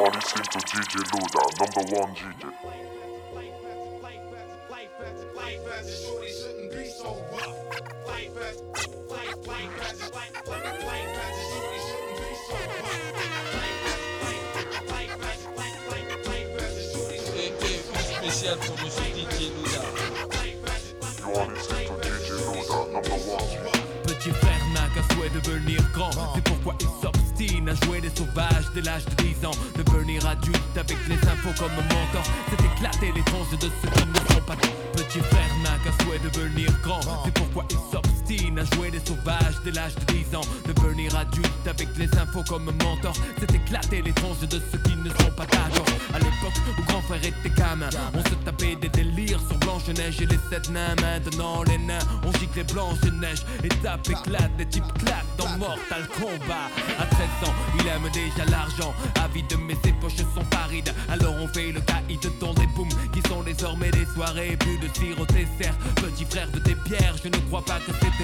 are listening to DJ Luda, number one DJ. Et pour Monsieur DJ Luda. You are listening to DJ Luda, number one Petit frère n'a qu'un souhait devenir grand C'est pourquoi il s'obstine à jouer des sauvages dès l'âge de 10 ans. Devenir adulte avec les infos comme mentor C'est éclater les tronches de ceux qui ne sont pas. Petit frère n'a qu'un souhait de devenir grand. C'est pourquoi il à jouer des sauvages dès l'âge de 10 ans. Devenir adulte avec les infos comme mentor. C'est éclater les tronches de ceux qui ne sont pas d'accord. À l'époque où grand frère était gamin On se tapait des délires sur Blanche-Neige et les sept nains Maintenant les nains. On gicle les Blanche-Neige Et tape éclate, les types claquent dans Mortal Kombat. À 13 ans il aime déjà l'argent. Avide mais ses poches sont parides. Alors on fait le caïd dans des booms Qui sont désormais des soirées. Plus de sirop dessert. Petit frère de tes pierres Je ne crois pas que c'était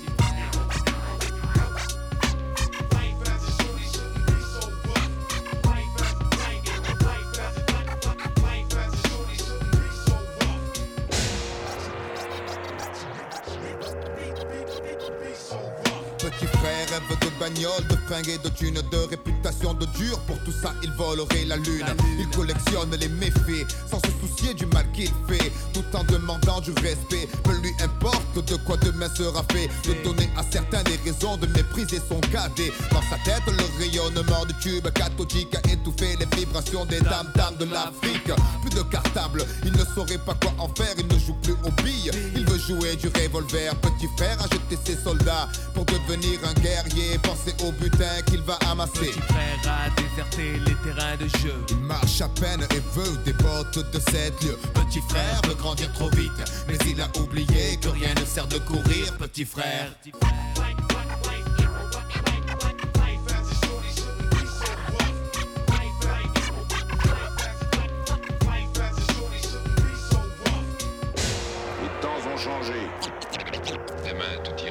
Bagnole, de fringues et de thunes, de réputation de dur. Pour tout ça, il volerait la lune. Il collectionne les méfaits sans se soucier du mal qu'il fait, tout en demandant du respect. Peu lui importe de quoi demain sera fait. De donner à certains des raisons de mépriser son cadet. Dans sa tête, le rayonnement du tube cathodique a étouffé les vibrations des dames dames de l'Afrique. Plus de cartable, il ne saurait pas quoi en faire. Il ne joue plus aux billes, il veut jouer du revolver. Petit frère a jeté ses soldats pour devenir un guerrier. Pensez au butin qu'il va amasser. Petit frère a déserté les terrains de jeu Il marche à peine et veut des bottes de 7 lieues. Petit frère veut grandir trop vite, mais il a oublié que rien ne sert de courir, petit frère. Les temps ont changé. Demain, tout ira.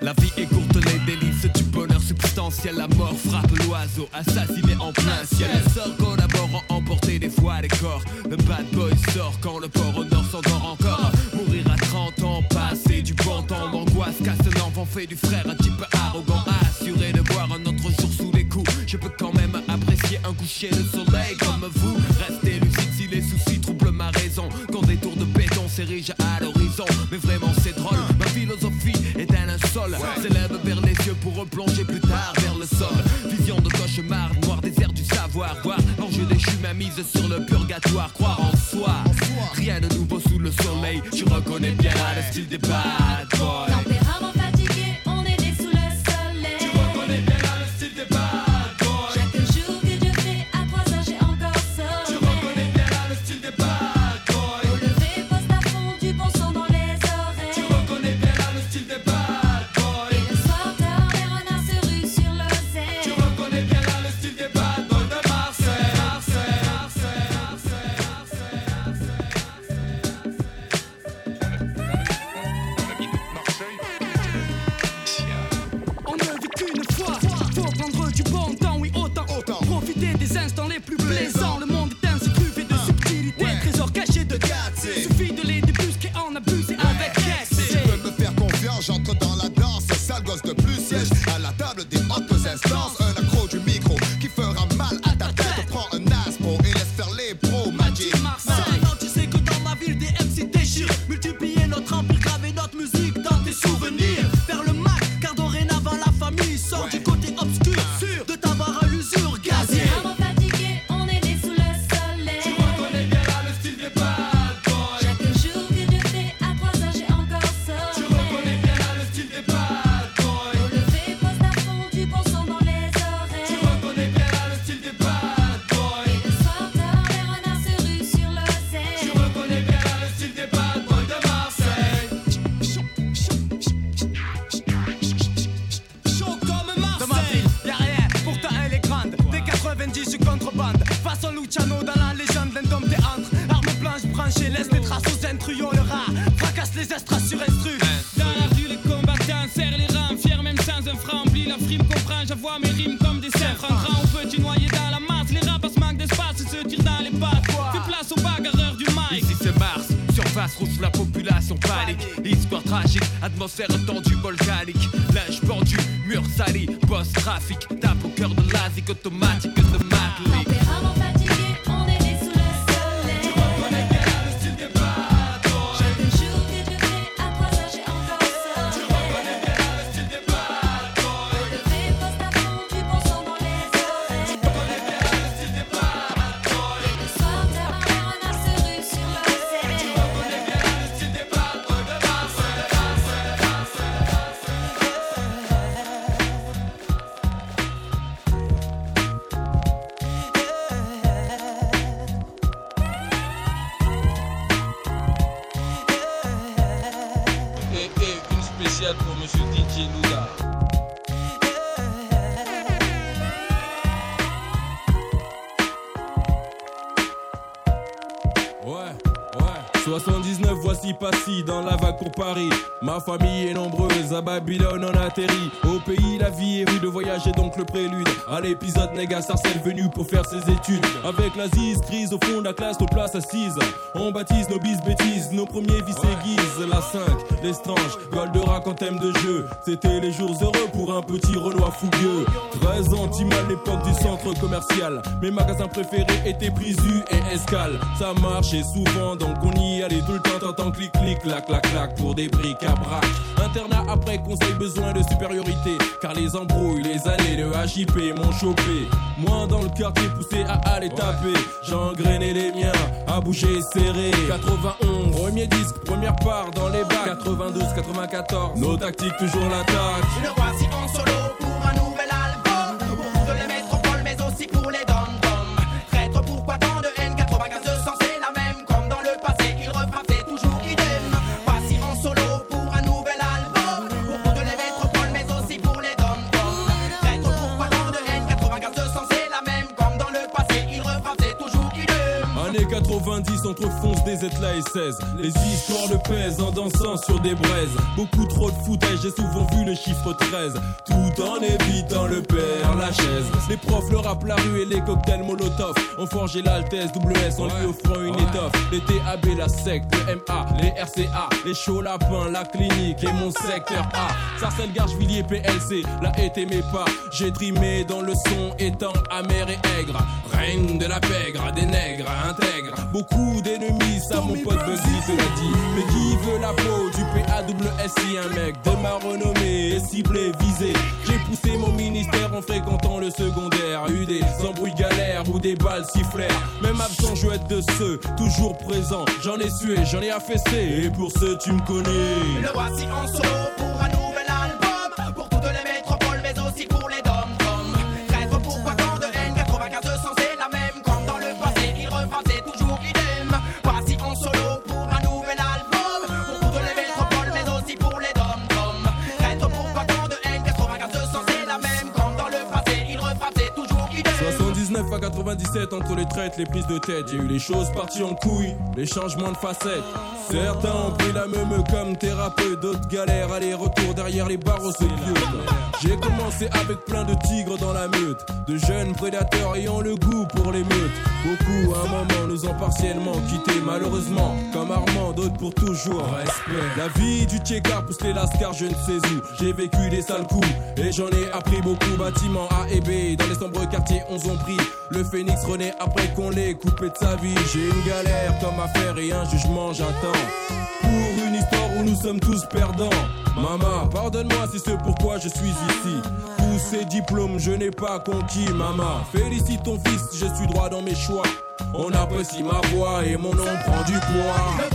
La vie est courte, les délices du bonheur substantiel. La mort frappe l'oiseau, assassiné en plein ciel. La sort collabore, emporter des fois les corps. Le bad boy sort quand le port au nord s'endort. fait du frère un type arrogant, assuré de boire un autre jour sous les coups. Je peux quand même apprécier un coucher de soleil comme vous. Restez lucide si les soucis troublent ma raison. Quand des tours de béton s'érigent à l'horizon, mais vraiment c'est drôle. Ma philosophie est un insol, s'élève vers les cieux pour replonger plus tard vers le sol. Vision de cauchemar, noir désert du savoir, voir enjeu déchu ma mise sur le purgatoire, croire en soi. Rien de nouveau sous le soleil, tu reconnais bien le style des bad boys. tragique, atmosphère tendue, volcanique, linge pendu, mur sali, post-trafic, tape au cœur de l'asique automatique Ma famille est nombreuse, à Babylone on atterrit. Au pays, la vie est rude, voyager donc le prélude. À l'épisode, néga, Sarcelle venu pour faire ses études. Avec la zise, crise au fond de la classe, nos places assises. On baptise nos bis bêtises, nos premiers vices aiguisent. La 5, l'estrange, Goldorak en thème de jeu. C'était les jours heureux pour un petit Renoir fougueux. 13 ans, à l'époque du centre commercial. Mes magasins préférés étaient prisus et Escale. Ça marchait souvent, donc on y allait tout le temps, tant, clic, clic, clac, clac, clac, pour des briques à brac. Internat après conseil, besoin de supériorité. Car les embrouilles, les années, le HIP m'ont chopé. Moi dans le quartier, poussé à aller taper. J'ai les miens, à bouger serré. 91, premier disque, première part dans les bacs. 92, 94, nos tactiques toujours l'attaque. Je le roi, en solo. 90 entre fonce des ZLA et 16. Les histoires le pèsent en dansant sur des braises. Beaucoup trop de footage, j'ai souvent vu le chiffre 13. Tout en évitant le père Lachaise. Les profs le rap la rue et les cocktails Molotov. On forgé l'altesse WS en lui offrant une étoffe. Les TAB, la secte, le MA, les RCA, les chauds lapins, la clinique et mon secteur A. Sarcelles, Garchevilliers, PLC, la été mes pas. J'ai trimé dans le son étant amer et aigre. Règne de la pègre, des nègres intègres. Beaucoup d'ennemis, ça mon pote Bugsy te l'a dit. Mais qui veut la peau du PAWSI Un mec de ma renommée ciblé, visé. J'ai poussé mon ministère en fréquentant le secondaire. Eu des embrouilles galères ou des balles sifflèrent. Même absent, je être de ceux toujours présents. J'en ai sué, j'en ai affaissé. Et pour ceux, tu me connais. Le voici en solo 97 entre les traites, les prises de tête, j'ai eu les choses parties en couilles, les changements de facettes. Certains ont pris la même comme thérapeute, d'autres galèrent aller-retour derrière les barreaux se J'ai commencé avec plein de tigres dans la meute, de jeunes prédateurs ayant le goût pour les meutes. Beaucoup à un moment nous ont partiellement quittés, malheureusement, comme Armand, d'autres pour toujours. Respect. La vie du tchéka pousse les lascars, je ne sais où. J'ai vécu des sales coups et j'en ai appris beaucoup. Bâtiments A et B, dans les sombres quartiers, on ont pris. Le phénix après qu'on l'ait coupé de sa vie. J'ai une galère comme affaire et un jugement, j'attends. Pour une histoire où nous sommes tous perdants. Maman, pardonne-moi si c'est pourquoi je suis ici. Tous ces diplômes, je n'ai pas conquis, maman. Félicite ton fils, je suis droit dans mes choix. On apprécie ma voix et mon nom prend du poids.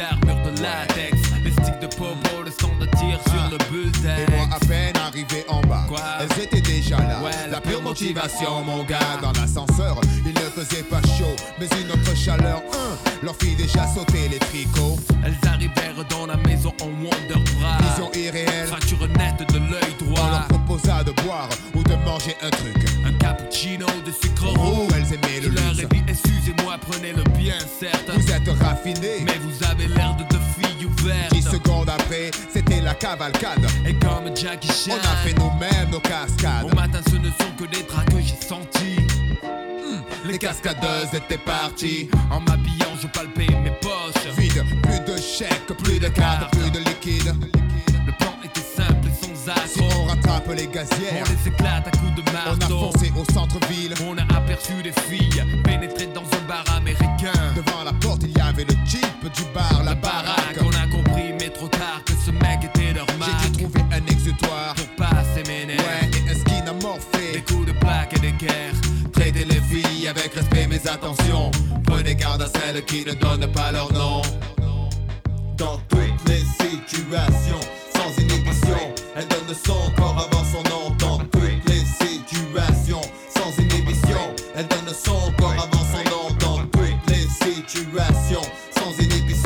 armures de latex, les sticks de le son de tir sur le buzz. Et moi, à peine arrivé en bas, Quoi? elles étaient déjà là. La, la pure motivation, mon gars. Dans l'ascenseur, il ne faisait pas chaud, mais une autre chaleur. Hein. Leur fit déjà sauter les tricots. Elles arrivèrent dans la maison en wonder bra. Vision irréelle, fracture nette de l'œil droit. On leur proposa de boire ou de manger un truc. Un cappuccino de sucre roux. Elles aimaient le Je leur excusez-moi, prenez le bien, certes. Vous êtes raffinés, mais vous cavalcade. Et comme Jackie Chan. On a fait nous-mêmes nos cascades. Au matin, ce ne sont que des draps que j'ai sentis. Les cascadeuses étaient parties. En m'habillant, je palpais mes poches. Vide, plus de chèques, plus de cartes, plus de liquide. Le plan était simple et sans Si accroc. on rattrape les On gazières, les éclate à coups de on a marteau. foncé au centre-ville. On a aperçu des filles attention. Prenez garde à celles qui ne donnent pas leur nom. Dans toutes les situations, sans inhibition, elle donne son corps avant son nom. Dans toutes les situations, sans inhibition, elle donne son corps avant son nom. Dans toutes les situations, sans inhibition,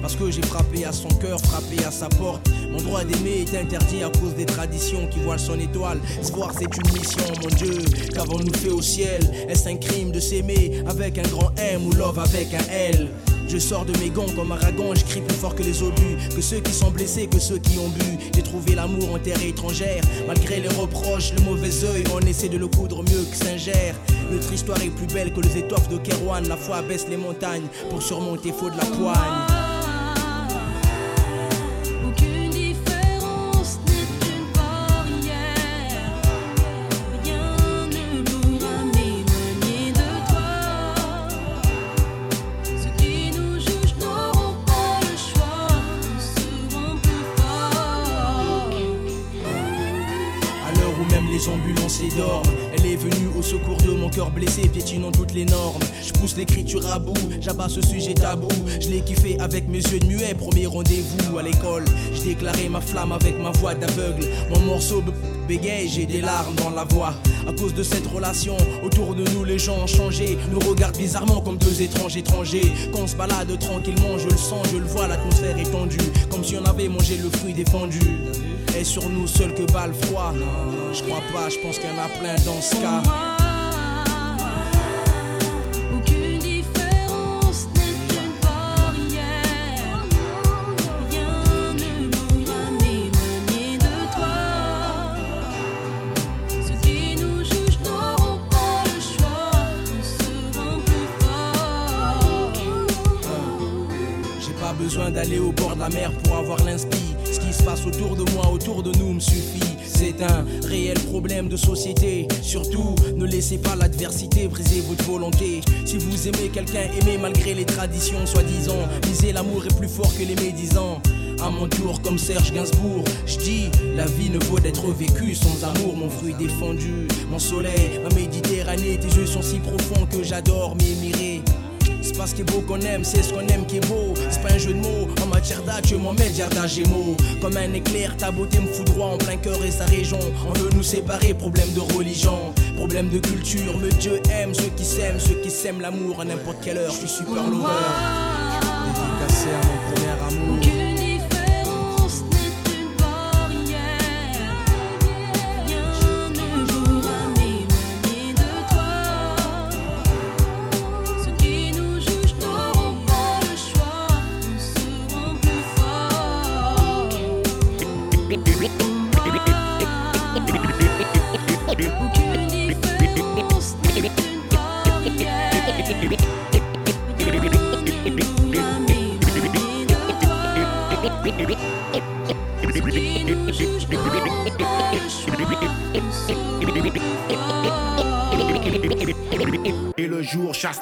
Parce que j'ai frappé à son cœur, frappé à sa porte. Mon droit d'aimer est interdit à cause des traditions qui voilent son étoile. Se voir, c'est une mission, mon Dieu. Qu'avons-nous fait au ciel? Est-ce un crime de s'aimer avec un grand M ou love avec un L? Je sors de mes gants comme Aragon, je crie plus fort que les obus, que ceux qui sont blessés, que ceux qui ont bu. J'ai trouvé l'amour en terre étrangère, malgré les reproches, le mauvais œil, on essaie de le coudre mieux que Saint-Gère. Notre histoire est plus belle que les étoffes de Kerouan, la foi baisse les montagnes pour surmonter faut de la poigne. Blessé, piétinant toutes les normes. Je pousse l'écriture à bout, j'abats ce sujet tabou. Je l'ai kiffé avec mes yeux de muet, premier rendez-vous à l'école. Je déclarais ma flamme avec ma voix d'aveugle. Mon morceau be- bégaye, j'ai des larmes dans la voix. À cause de cette relation, autour de nous les gens ont changé. Nous regardent bizarrement comme deux étranges étrangers. Quand on se balade tranquillement, je le sens, je le vois, l'atmosphère est tendue. Comme si on avait mangé le fruit défendu. Et sur nous seul que bat le froid. Je crois pas, je pense qu'il y en a plein dans ce cas. Mer pour avoir l'inspi. Ce qui se passe autour de moi, autour de nous me suffit. C'est un réel problème de société. Surtout, ne laissez pas l'adversité briser votre volonté. Si vous aimez quelqu'un, aimez malgré les traditions soi-disant. Lisez l'amour est plus fort que les médisants. À mon tour, comme Serge Gainsbourg, je dis la vie ne vaut d'être vécue sans amour. Mon fruit défendu, mon soleil, ma Méditerranée. Tes yeux sont si profonds que j'adore m'émirer. C'est pas ce qui est beau qu'on aime, c'est ce qu'on aime qui est beau. C'est pas un jeu de mots, en matière d'acte, je m'en mets le gémeaux. Comme un éclair, ta beauté me foudroie en plein cœur et sa région. On veut nous séparer, problème de religion, problème de culture. Mais Dieu aime ceux qui s'aiment, ceux qui s'aiment l'amour à n'importe quelle heure. Je suis super lover. Dédicacé à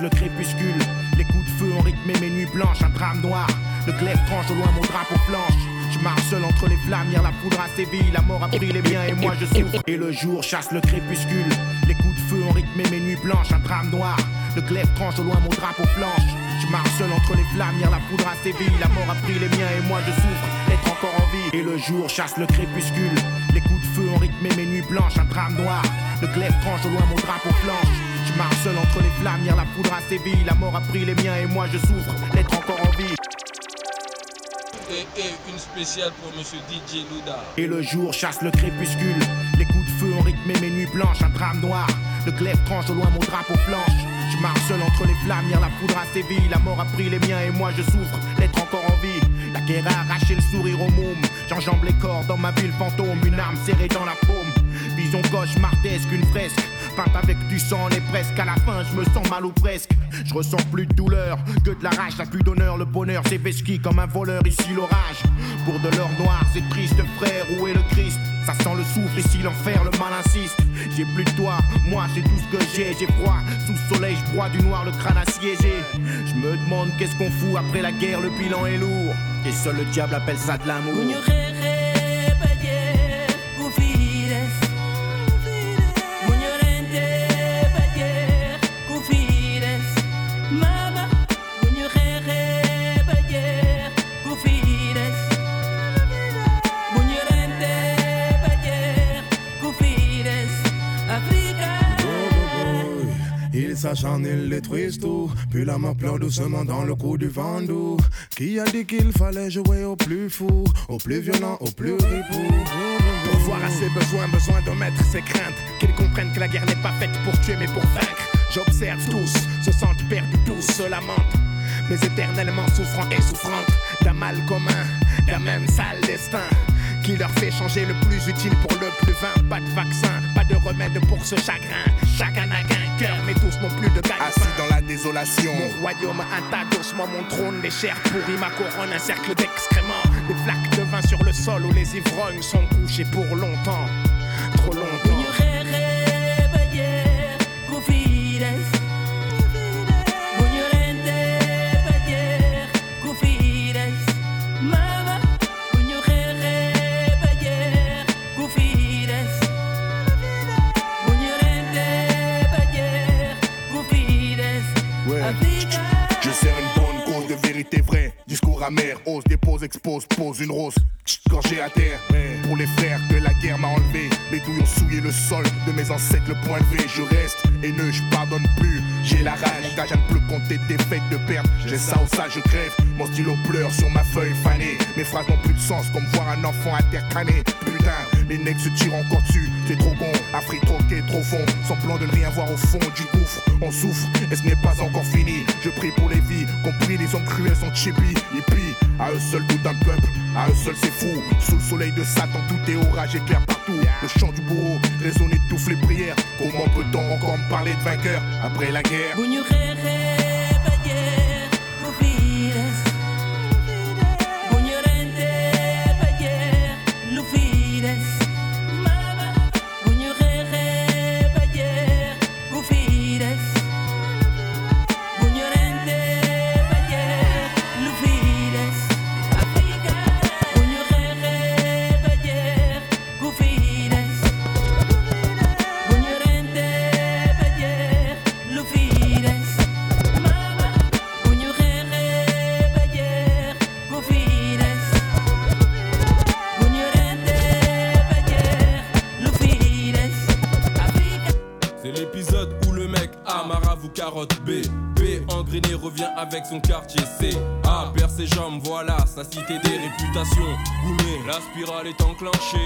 le crépuscule. Les coups de feu ont rythmé mes nuits blanches, un drame noir. Le glaive tranche au loin mon drapeau flanche. Je marche seul entre les flammes, hier la foudre a sévi, la mort a pris les miens et moi je souffre. Et le jour chasse le crépuscule. Les coups de feu ont rythmé mes nuits blanches, un drame noir. Le glaive tranche au loin mon drapeau flanche. Je marche seul entre les flammes, hier la foudre a sévi, la mort a pris les miens et moi je souffre d'être encore en vie. Et le jour chasse le crépuscule. Les coups de feu ont rythmé mes nuits blanches, un drame noir. Le glaive tranche au loin mon drapeau flanche. Je marche seul entre les flammes, hier la foudre a sévi, la mort a pris les miens et moi je souffre d'être encore en vie. Et, et une spéciale pour monsieur DJ Luda. Et le jour chasse le crépuscule. Les coups de feu ont rythmé mes nuits blanches, un drame noir. Le glaive tranche au loin mon drapeau flanche. Je marche seul entre les flammes, hier la foudre a sévi, la mort a pris les miens et moi je souffre d'être encore en vie. La guerre a arraché le sourire au môme. J'enjambe les corps dans ma ville fantôme, une arme serrée dans la paume. Vision cauchemardesque, une fresque. Avec du sang, on est presque à la fin, je me sens mal ou presque. Je ressens plus de douleur que de la rage, n'a plus d'honneur. Le bonheur s'évesquit comme un voleur, ici l'orage. Pour de l'or noir, c'est triste, frère, où est le Christ? Ça sent le souffle, ici l'enfer, le mal insiste. J'ai plus de toi, moi c'est tout ce que j'ai. J'ai froid, sous le soleil, je broie du noir, le crâne assiégé. Je me demande qu'est-ce qu'on fout après la guerre, le bilan est lourd. Et seul le diable appelle ça de l'amour. S'acharne, il détruise tout. Puis la mort pleure doucement dans le cou du vent doux. Qui a dit qu'il fallait jouer au plus fou, au plus violent, au plus ripou? Pour voir à ses besoins, besoin de mettre ses craintes. Qu'ils comprennent que la guerre n'est pas faite pour tuer mais pour vaincre. J'observe tous, se sentent perdus, tous se lamentent. Mais éternellement souffrant et souffrantes d'un mal commun, d'un même sale destin. Qui leur fait changer le plus utile pour le plus vain. Pas de vaccin, pas de remède pour ce chagrin. Chacun qu'un cœur, mais tous n'ont plus de gagne Assis dans la désolation. Mon royaume, un tas d'ossements, mon trône, les chairs pourries, ma couronne, un cercle d'excréments. Des flaques de vin sur le sol où les ivrognes sont couchés pour longtemps. Amer, ose, dépose, expose, pose une rose. Gorgé à terre, pour les frères que la guerre m'a enlevé. Les douilles ont le sol de mes ancêtres, le point. Je reste haineux, je pardonne plus. J'ai la rage, engage à ne plus compter des fêtes de perte. J'ai ça ou ça, je crève. Mon stylo pleure sur ma feuille fanée. Mes phrases n'ont plus de sens, comme voir un enfant intercané. Putain, les necks se tirent encore dessus. C'est trop con, Afrique troqué, trop fond. Semblant de ne rien voir au fond du gouffre. On souffre, et ce n'est pas encore fini. Je prie pour les vies, compris les hommes cruels sont chippy. Hippie, à eux seuls tout un peuple, à eux seuls c'est fou. Sous le soleil de Satan, tout est orage éclair partout. Le chant du bourreau résonne étouffe les prières. Comment peut-on encore me parler de vainqueur après la guerre? Avec son quartier C A perd ses jambes voilà sa cité des réputations Goumé la spirale est enclenchée.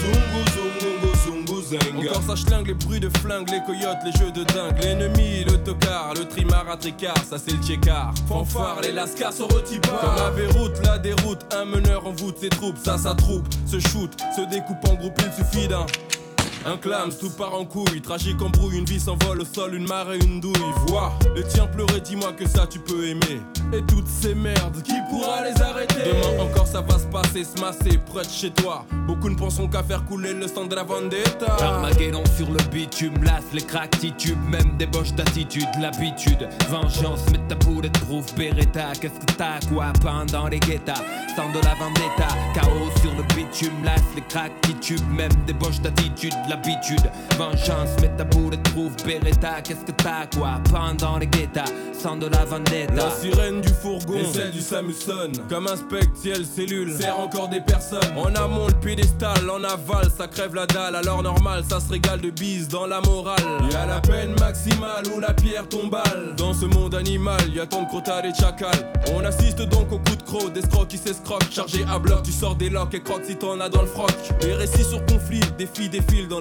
Zungu zungu zungu zenga Encore ça schlingue les bruits de flingue les coyotes les jeux de dingue. L'ennemi le tocard le trimar à tricard ça c'est le tchécard. Fanfare les lascars sont retipas Comme la Beyrouth la déroute un meneur en voûte ses troupes ça sa troupe se shoot se découpe en groupe il suffit d'un Un clams, tout part en couille. Tragique embrouille, une vie s'envole au sol, une marée, une douille. Vois le tien pleurer, dis-moi que ça tu peux aimer. Et toutes ces merdes, qui pourra les arrêter? Demain encore ça va se passer, se masser, près de chez toi. Beaucoup ne pensons qu'à faire couler le sang de la vendetta. Armageddon sur le bitume, lasse les cracks même des boches d'attitude, l'habitude. Vengeance, mets ta boule de prouve Beretta. Qu'est-ce que t'as, quoi, peint dans les guettas, sang de la vendetta. Chaos sur le bitume, lasse les cracks même des d'attitude, l'habitude. Vengeance, mets ta boule de prouve Beretta. Qu'est-ce que t'as, quoi, peint dans les guettas, sang de la vendetta. La sirène du fourgon. Et celle du Samuson Comme un spectre, ciel, cellule, sert encore des personnes. En amont le piédestal, en aval, ça crève la dalle. Alors normal, ça se régale de bise dans la morale. Y'a la peine maximale ou la pierre tombale. Dans ce monde animal, y'a tant de crotards et de chacals. On assiste donc au coup de croc, d'escrocs qui s'escroquent. Chargé à bloc, tu sors des locks et croques si t'en as dans le froc. Des récits sur conflit, des filles défilent dans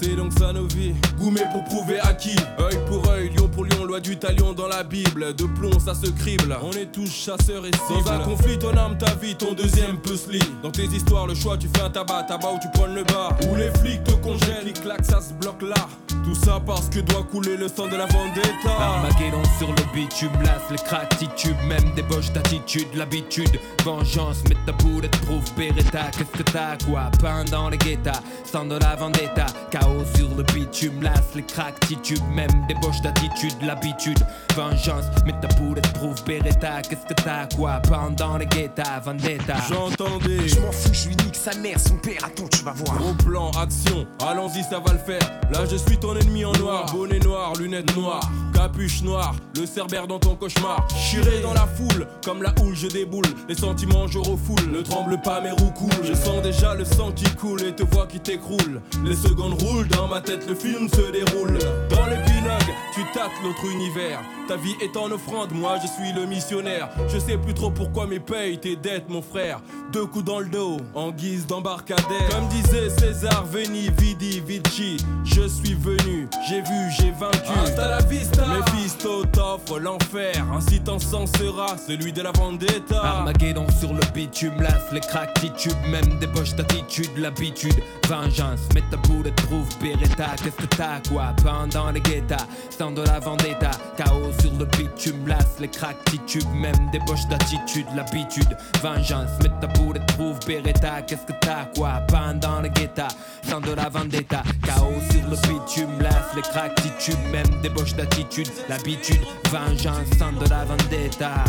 C'est donc ça nos vies, goumé pour prouver à qui Œil pour œil, lion pour lion, loi du talion dans la Bible. De plomb ça se crible, on est tous chasseurs et cibles. Dans un conflit ton âme, ta vie, ton deuxième puzzle. Dans tes histoires le choix tu fais un tabac, tabac ou tu prends le bas. Où les flics te congèlent, clic clac ça se bloque là. Tout ça parce que doit couler le sang de la vendetta. Armageddon sur le bitume, lasse les cracks titubes, même boches d'attitude, l'habitude. Vengeance, mets ta boulette, prouve Beretta. Qu'est-ce que t'as, quoi, peint dans les guettas, sang de la vendetta. Chaos sur le bitume, lasse les cracks titubes, même boches d'attitude, l'habitude. Vengeance, mets ta boulette, prouve Beretta. Qu'est-ce que t'as, quoi, peint dans les guettas, vendetta. J'entendais Je m'en fous, je lui nique sa mère, son père, attends, tu vas voir. Gros plan, action, allons-y, ça va le faire. Là, je suis ton ennemi en noir, bonnet noir, lunettes noires, capuche noire, le cerbère dans ton cauchemar. Chiré dans la foule, comme la houle, je déboule. Les sentiments, je refoule, ne tremble pas, mes roues coulent. Je sens déjà le sang qui coule et te vois qui t'écroule. Les secondes roulent, dans ma tête, le film se déroule. Dans l'épilogue, tu tâtes l'autre univers. Ta vie est en offrande, moi je suis le missionnaire. Je sais plus trop pourquoi mes payes tes dettes, mon frère. Deux coups dans le dos, en guise d'embarcadère. Comme disait César, veni, vidi, vici. Je suis venu, j'ai vu, j'ai vaincu. Hasta la vista. Mephisto t'offre l'enfer. Ainsi t'en sera celui de la vendetta. Armageddon sur le bitume, lasse les cracks titubes, même des poches d'attitude, l'habitude. Vengeance, mets ta boulette, prouve Beretta. Qu'est-ce que t'as, quoi, peint dans les guettas, sang de la vendetta. Chaos sur le bitume, lasse les cracks titubes, même des d'attitude, l'habitude. Vengeance, mets ta boulette, prouve Beretta. Qu'est-ce que t'as, quoi, peint dans les guettas, sang de la vendetta. Chaos sur le bitume, lasse les cracks titubes, même des d'attitude, l'habitude. Vengeance, sang de la vendetta.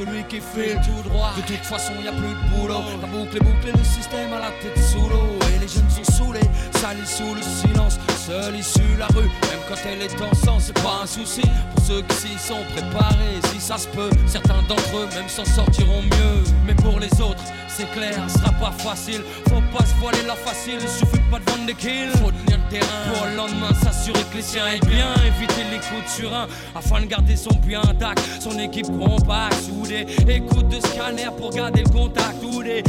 Celui qui file tout droit. De toute façon, y a plus de boulot. La boucle est bouclée, le système à la tête sous l'eau. Et les jeunes sont saoulés, salis sous le silence. Seule issue la rue, même quand elle est en sang, c'est pas un souci. Pour ceux qui s'y sont préparés, si ça se peut, certains d'entre eux même s'en sortiront mieux. Mais pour les autres, c'est clair, ce sera pas facile. Faut pas se voiler la facile, il suffit pas de vendre des kills. Pour le lendemain s'assurer que les siens aient bien. Éviter les coups de surin afin de garder son bien intact. Son équipe compacte, soudée. Écoute de scanner pour garder le contact. Ou des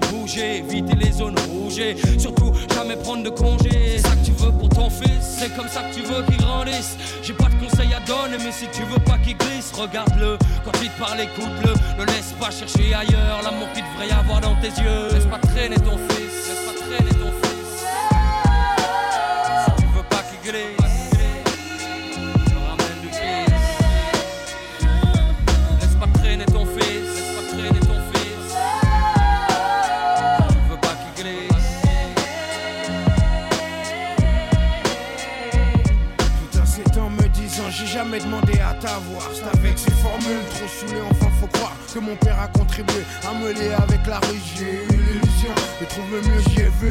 de bouger, éviter les zones rouges. Surtout, jamais prendre de congé. C'est ça que tu veux pour ton fils, c'est comme ça que tu veux qu'il grandisse. J'ai pas de conseils à donner, mais si tu veux pas qu'il glisse, regarde-le. Quand il te parle, écoute-le. Ne laisse pas chercher ailleurs l'amour qu'il devrait y avoir dans tes yeux. Laisse pas traîner ton fils, laisse pas traîner ton jamais demandé à t'avoir C'est avec ces formules trop saoulées enfin faut croire que mon père a contribué à me lier avec la rue. J'ai eu l'illusion de trouver mieux j'y ai vu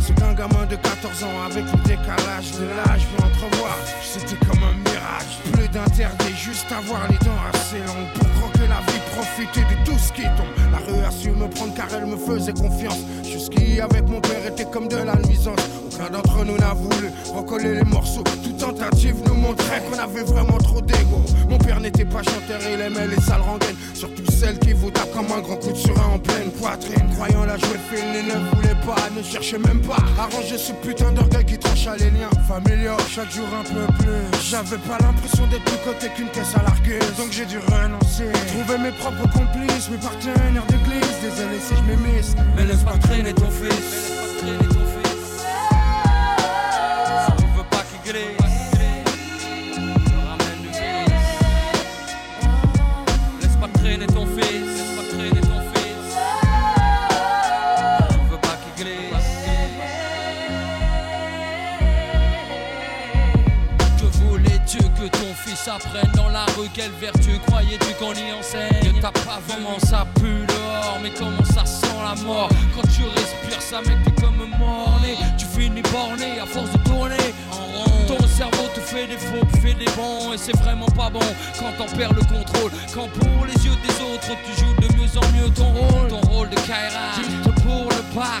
C'est qu'un gamin de 14 ans avec le décalage de l'âge peut entrevoir. C'était comme un mirage. Plus d'interdit juste avoir les dents assez longues Pour croquer la vie profiter de tout ce qui tombe. La rue a su me prendre car elle me faisait confiance. Jusqu'ici avec mon père était comme de la nuisance Aucun d'entre nous n'a voulu recoller les morceaux Toute tentative nous montrait qu'on avait vraiment trop d'ego Mon père n'était pas chanteur, il aimait les sales rengaines. Surtout celles qui vous tapent comme un grand coup de surin en pleine poitrine. Croyant la jouer fine, il ne voulait pas, ne cherchez même pas. Arranger ce putain d'orgueil qui tranche à les liens familiaux. Chaque jour un peu plus. J'avais pas l'impression d'être plus côté qu'une caisse à largueuse. Donc j'ai dû renoncer. Trouver mes propres complices, mes partenaires d'église. Désolé si je m'émisse. Mais laisse pas traîner ton fils. Apprenne dans la rue Quelle vertu croyais-tu qu'on y enseigne? T'as pas vraiment ça pue dehors Mais comment ça sent la mort? Quand tu respires ça mec t'es comme morné. Tu finis borné à force de tourner en rond. Ton cerveau te fait des faux puis fait des bons Et c'est vraiment pas bon quand t'en perds le contrôle. Quand pour les yeux des autres tu joues de mieux en mieux ton rôle. Ton rôle de Kaira. Juste pour le pas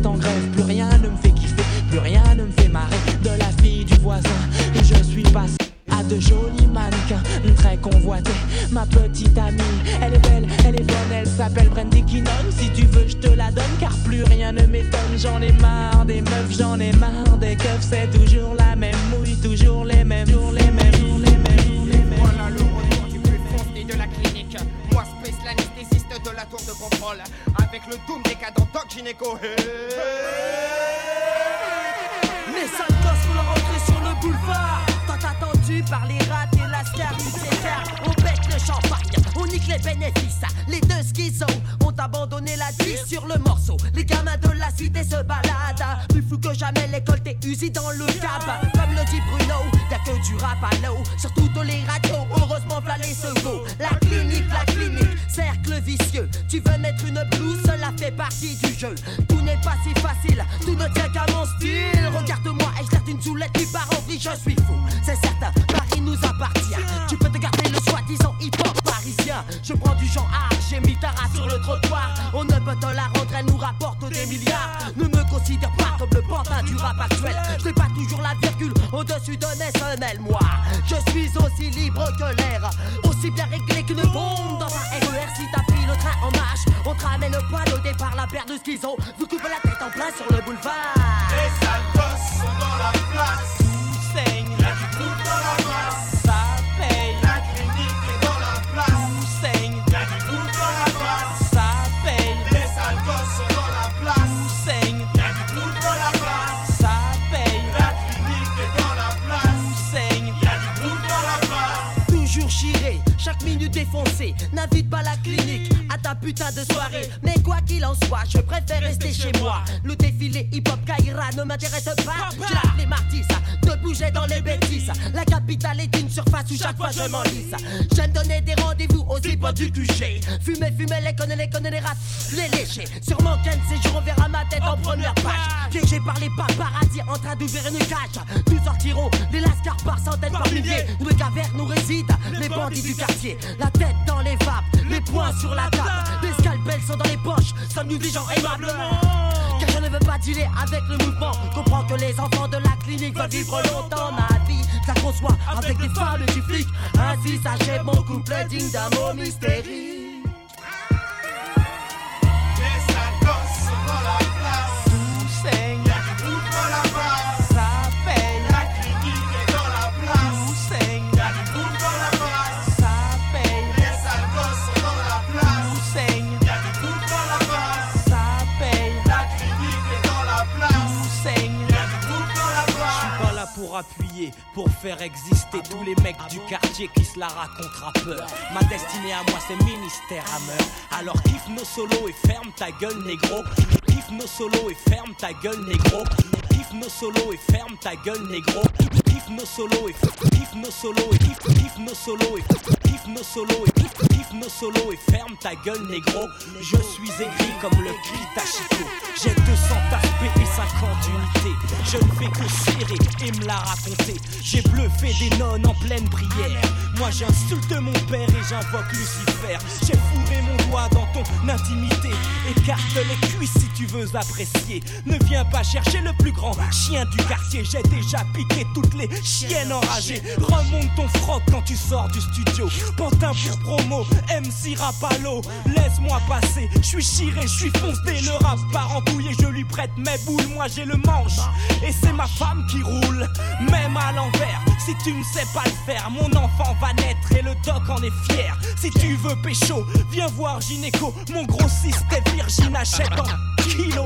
est en grève avec le mouvement. Comprends que les enfants de la clinique veulent vivre longtemps ma vie. Ça conçoit avec des femmes et du flic. Ainsi s'achève mon couple digne d'un mot mystérieux. Pour faire exister tous les mecs du quartier qui se la racontent rappeur. Ma destinée à moi c'est ministère Hammer. Alors kiffe nos solos et ferme ta gueule négro. Kiffe nos solos et ferme ta gueule négro. Kiffe nos solos et ferme ta gueule négro. Kiffe nos solos et kiffe nos solos et kiffe nos solos et kiffe nos solos et nos solos et ferme ta gueule négro. Je suis aigri comme le cri Tachiko. J'ai 200 aspects et 50 unités. Je ne fais que serrer et me la raconter. J'ai bluffé des nonnes en pleine prière. Moi j'insulte mon père et j'invoque Lucifer. J'ai fourré mon doigt dans ton intimité. Écarte les cuisses si tu veux apprécier. Ne viens pas chercher le plus grand chien du quartier. J'ai déjà piqué toutes les chiennes enragées. Remonte ton froc quand tu sors du studio. Pantin pour promo, MC Rapalo. Laisse-moi passer, je suis chiré, je suis foncé. Le rap part en couille et je lui prête mes boules. Moi j'ai le manche et c'est ma femme qui roule. Même à l'envers, si tu ne sais pas le faire, mon enfant va naître et le doc en est fier. Si tu veux pécho, viens voir Gynéco. Mon grossiste est virgin, achète en kilo.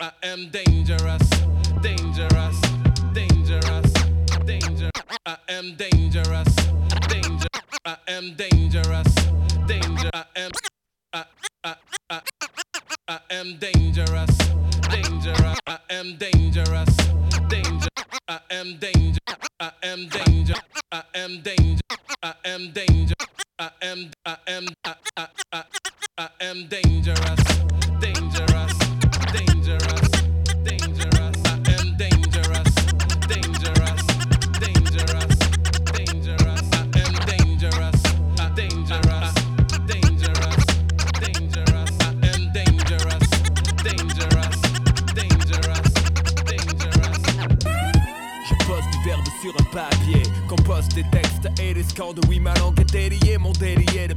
I am dangerous, dangerous, dangerous, danger. I am dangerous, danger. I am dangerous, danger. I am. I, I, I, I am dangerous, dangerous. I am dangerous, danger. I am danger. I am danger. I am danger. I am danger. I am. I am. I, I, I, I am dangerous. Dangerous.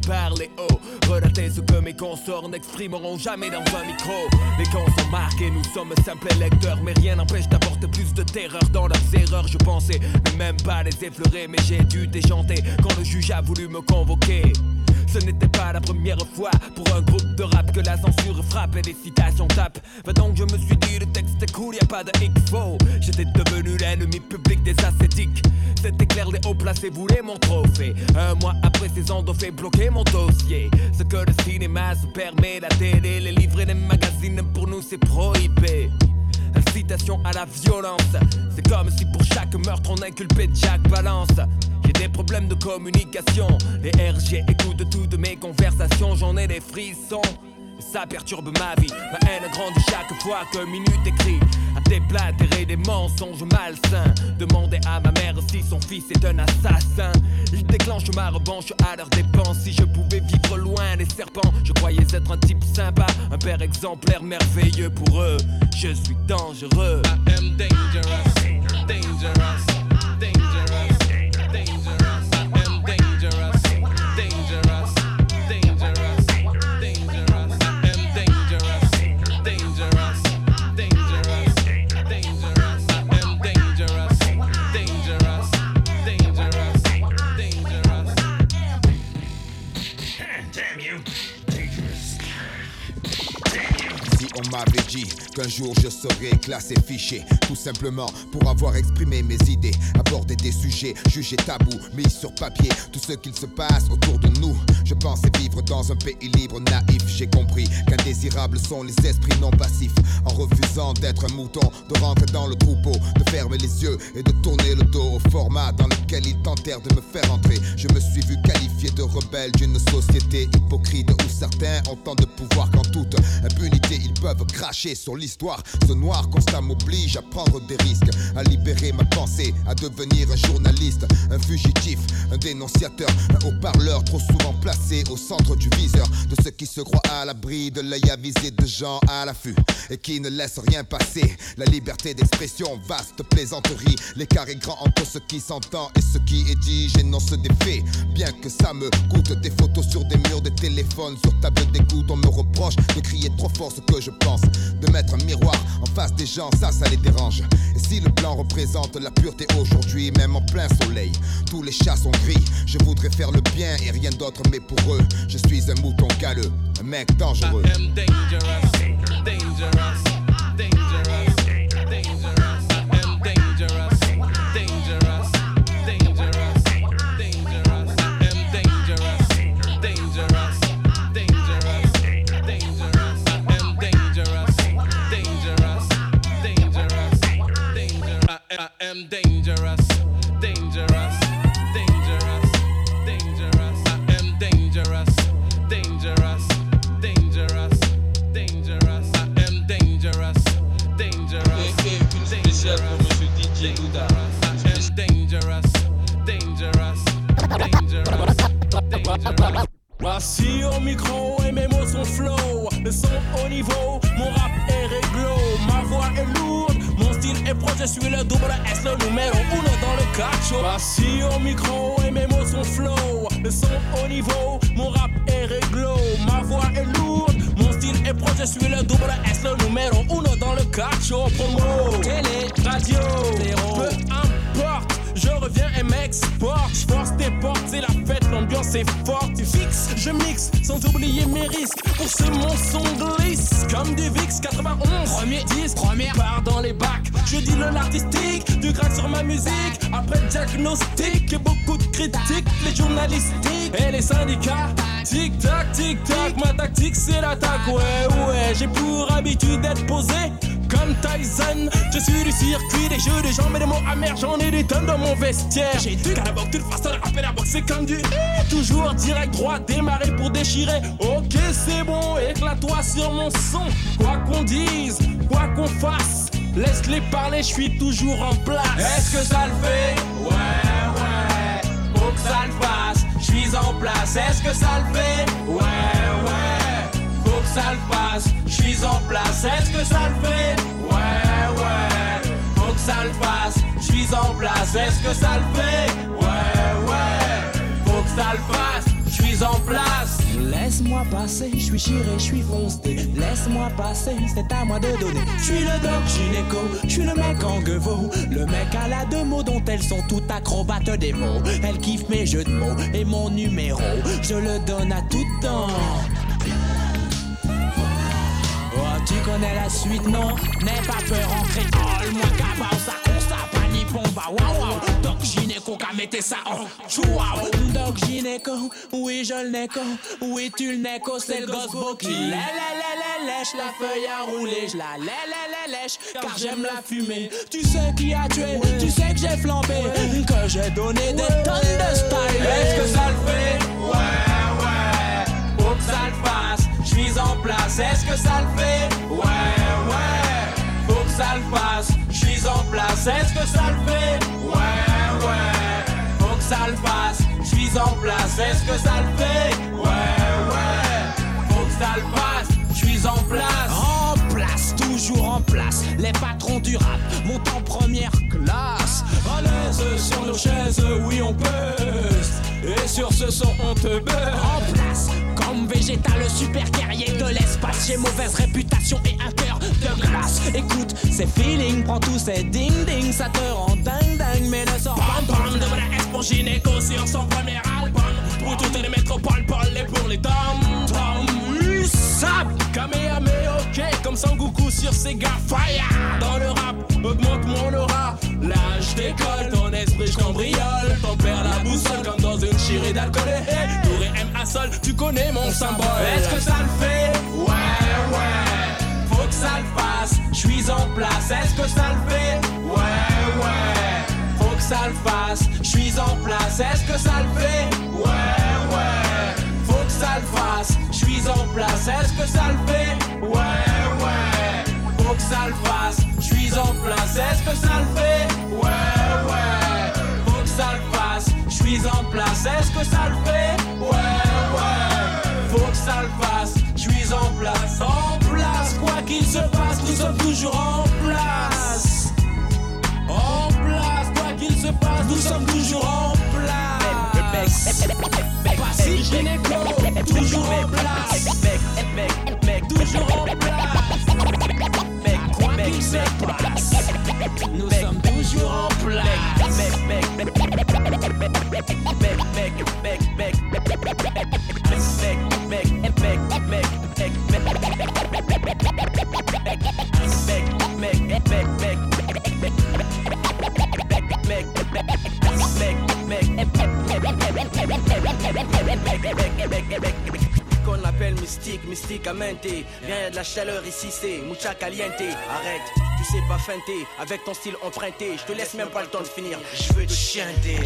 Parler haut. Relater ce que mes consorts n'exprimeront jamais dans un micro. Les camps sont marqués, nous sommes simples lecteurs, mais rien n'empêche d'apporter plus de terreur dans leurs erreurs. Je pensais même pas les effleurer, mais j'ai dû déchanter quand le juge a voulu me convoquer. Ce n'était pas la première fois pour un groupe de rap que la censure frappe et les citations tapent. Va donc, je me suis dit, le texte est cool, y a pas de X-Faux. J'étais devenu l'ennemi public des ascétiques. C'était clair, les hauts placés voulaient mon trophée. Un mois après, ces fait bloquer mon dossier. Ce que le cinéma se permet, la télé, les livres et les magazines, pour nous c'est prohibé. Incitation à la violence, c'est comme si pour chaque meurtre on inculpait Jack Balance. Des problèmes de communication, les RG écoutent toutes mes conversations, j'en ai des frissons. Ça perturbe ma vie, ma haine grandit chaque fois que minute écrit à déblatérer des mensonges malsains. Demander à ma mère si son fils est un assassin. Il déclenche ma revanche à leur dépense. Si je pouvais vivre loin des serpents, je croyais être un type sympa, un père exemplaire merveilleux pour eux. Je suis dangereux. I am. Dangerous. Dangerous. Qu'un jour je serais classé fiché, tout simplement pour avoir exprimé mes idées, aborder des sujets jugés tabous, mis sur papier, tout ce qu'il se passe autour de nous. Je pensais vivre dans un pays libre, naïf. J'ai compris qu'indésirables sont les esprits non passifs. En refusant d'être un mouton, de rentrer dans le troupeau, de fermer les yeux et de tourner le dos au format dans lequel ils tentèrent de me faire entrer. Je me suis vu qualifié de rebelle d'une société hypocrite où certains ont tant de pouvoir qu'en toute impunité ils peuvent cracher sur l'histoire. Ce noir constat m'oblige à prendre des risques, à libérer ma pensée, à devenir un journaliste, un fugitif, un dénonciateur, un haut-parleur trop souvent placé au centre du viseur de ceux qui se croient à l'abri de l'œil avisé de gens à l'affût et qui ne laissent rien passer. La liberté d'expression, vaste plaisanterie, l'écart est grand entre ce qui s'entend et ce qui est dit. J'énonce des faits, bien que ça me coûte des photos sur des murs de téléphone, sur table d'écoute. On me reproche de crier trop fort ce que je pense, de mettre un miroir en face des gens, ça, ça les dérange. Et si le blanc représente la pureté aujourd'hui, même en plein soleil, tous les chats sont gris. Je voudrais faire le bien et rien d'autre, mais pour eux, je suis un mouton galeux, un mec dangereux. I, I dangerous. Dangerous. Dangerous. Dangerous. I am dangerous. Dangerous. Dangerous. Dangerous. I am dangerous. Dangerous. spéciale pour monsieur DJ Luda. I am dangerous. Dangerous. Dangerous. Dangerous. Voici au micro et mes mots sont flow. Le son au niveau, mon rap est réglo. Ma voix est lourde, est proche. Je suis le double S, le numéro uno dans le cacho. Voici au micro et mes mots sont flow. Le son au niveau, mon rap est réglo. Ma voix est lourde, mon style est proche. Je suis le double S, le numéro uno dans le cacho. Promo, télé, radio, peu importe. Je reviens et m'exporte, force tes portes, c'est la fête, l'ambiance est forte, tu fixes, je mixe, sans oublier mes risques, pour ce mon son glisse, comme du VIX 91, premier disque, première part dans les bacs, je dis le l'artistique, du crack sur ma musique, après diagnostic, et beaucoup de critiques, les journalistiques. Et les syndicats, tic tac, tic tac, ma tactique c'est l'attaque, ouais ouais, j'ai pour habitude d'être posé, Je suis du circuit des jeux de jambes et des mots amers, j'en ai des tonnes dans mon vestiaire. J'ai du canaboc, toute façon, le rappel à boxer comme du Toujours direct droit, démarrer pour déchirer. Ok, c'est bon, éclate-toi sur mon son. Quoi qu'on dise, quoi qu'on fasse, laisse-les parler, je suis toujours en place. Est-ce que ça le fait? Ouais, ouais. Faut que ça le fasse. Je suis en place. Est-ce que ça le fait? Ouais, ouais. Faut que ça le fasse. Je suis en place. Est-ce que ça le fait? Ouais, ouais. Faut que ça le fasse. Je suis en place. Est-ce que ça le fait? Ouais, ouais. Faut que ça le fasse. Je suis en place. Laisse-moi passer, je suis chiré, je suis foncé. Laisse-moi passer, c'est à moi de donner. Je suis le doc gynéco, je suis le mec en gueveau. Le mec à la deux mots dont elles sont toutes acrobates des mots. Elle kiffe mes jeux de mots et mon numéro. Je le donne à tout temps. Tu connais la suite, non? N'aie pas peur en créole. Moi, cabao, ça constate, pas ni pompa. Waouh, waouh. Doc gynéco, qu'a mettez ça en chouaou. Doc gynéco, oui, je le néco. Oui, tu le néco, c'est le gosse beau qui. Lèche la feuille à rouler. Je la lè, lè, lè, lèche, car j'aime la fumée. Tu sais qui a tué, tu sais que j'ai flambé. Que j'ai donné des tonnes de style. Est-ce que ça le fait? Ouais, ouais. Faut que ça le fasse. Je suis en place. Est-ce que ça le fait? Ouais, ouais. Faut que ça le fasse. Je suis en place. Est-ce que ça le fait? Ouais, ouais. Faut que ça le fasse. Je suis en place. Est-ce que ça le fait? Ouais, ouais. Faut que ça le fasse. Je suis en place. Toujours en place. Les patrons du rap montent en première classe. À l'aise sur nos chaises, oui on pèse. Et sur ce son on te beurre. En place, comme végétal, super guerrier de l'espace. J'ai mauvaise réputation et un cœur de glace. Écoute, ces feelings, prends tous ces ding ding, ça te rend dingue dingue, mais ne sors pas bam de la gynéco sur son premier album. Pour toutes les métropoles, Paul et pour les dom tom. Ok, comme Sangoku sur Sega Fire. Dans le rap, augmente mon aura. L'âge décolle, ton esprit je cambriole. T'en perds la boussole comme dans une chirée d'alcool. Hey, hey, Tour et M à sol, tu connais mon symbole. Est-ce que ça le fait? Ouais, ouais. Faut que ça le fasse. Je suis en place. Est-ce que ça le fait? Ouais, ouais. Faut que ça le fasse. Je suis en place. Est-ce que ça le fait? Ouais, ouais. Faut que ça le fasse. En place. Est-ce que ça le fait? Ouais, ouais. Faut que ça le fasse. Je suis en place. Est-ce que ça le fait? Ouais, ouais. Faut que ça le fasse. Je suis en place. Est-ce que ça le fait? Ouais, ouais. Faut que ça le fasse. Je suis en place. En place. Quoi qu'il se passe, nous sommes toujours en place. En place. Quoi qu'il se passe, nous sommes toujours en place. Gynéco, toujours en place. Toujours en place. Quoi qu'il se passe, nous sommes toujours en place. Qu'on appelle mystique, mysticamente Rien y'a de la chaleur ici c'est mucha caliente Arrête, tu sais pas feinter Avec ton style emprunté Je te laisse même pas le temps de finir Je veux te chanter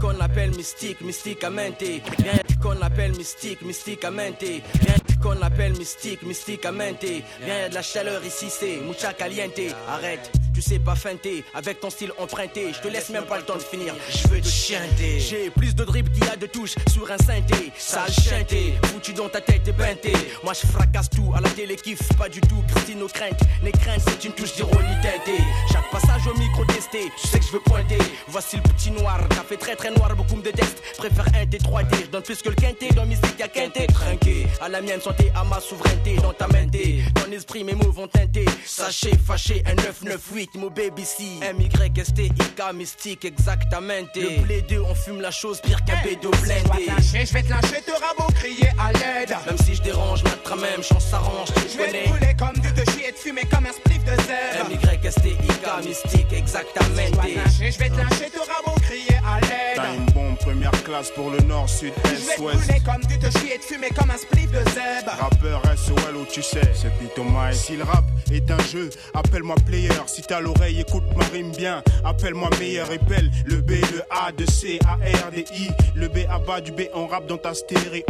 Qu'on appelle mystique, mysticamente Rien qu'on appelle mystique, mysticamente Rien qu'on appelle mystique, mysticamente Rien y'a de la chaleur ici c'est mucha caliente Arrête tu sais pas feinter, avec ton style emprunté, je te laisse même pas le temps de finir, je veux te chanter. J'ai plus de drip qu'il y a de touches sur un synthé, sale chanté, foutu dans ta tête et peinté. Moi je fracasse tout, à la télé kiffe pas du tout, Christine aux craintes, les craintes c'est une touche d'ironie teintée. Chaque passage au micro testé, tu sais que je veux pointer. Voici le petit noir, t'as fait très très noir, beaucoup me détestent. Préfère un T3D, je donne plus que le quinté, dans mystique y'a quinté. Trinqué, à la mienne à ma souveraineté, dans ta mente, ton esprit mes mots vont teinter. Sachez, fâché, un 998 rythme au BBC. M-Y-S-T-I-K, mystique, exactamente. Le blé 2, on fume la chose pire qu'un bédo Je vais te blindé. lyncher, je vais te lyncher, t'auras beau crier à l'aide. Même si je dérange, notre même chance s'arrange, tu Je vais te connais. comme du de chier et te fumer comme un spliff de zèbre. M-Y-S-T-I-K, mystique, exactamente. te je vais te lyncher, t'auras beau crier à l'aide. Time bomb, première classe pour le nord, sud, Je vais est, te ouest. comme du de chier et te fumer comme un spliff de zèbre. Rappeur SOL tu sais, c'est Pitomai. Si le rap est un jeu, appelle-moi player. Si t'as l'oreille, écoute ma rime bien. Appelle-moi meilleur et belle. Le B, le A, de C, A, R, D, I. Le B à bas du B en rap dans ta stéréo.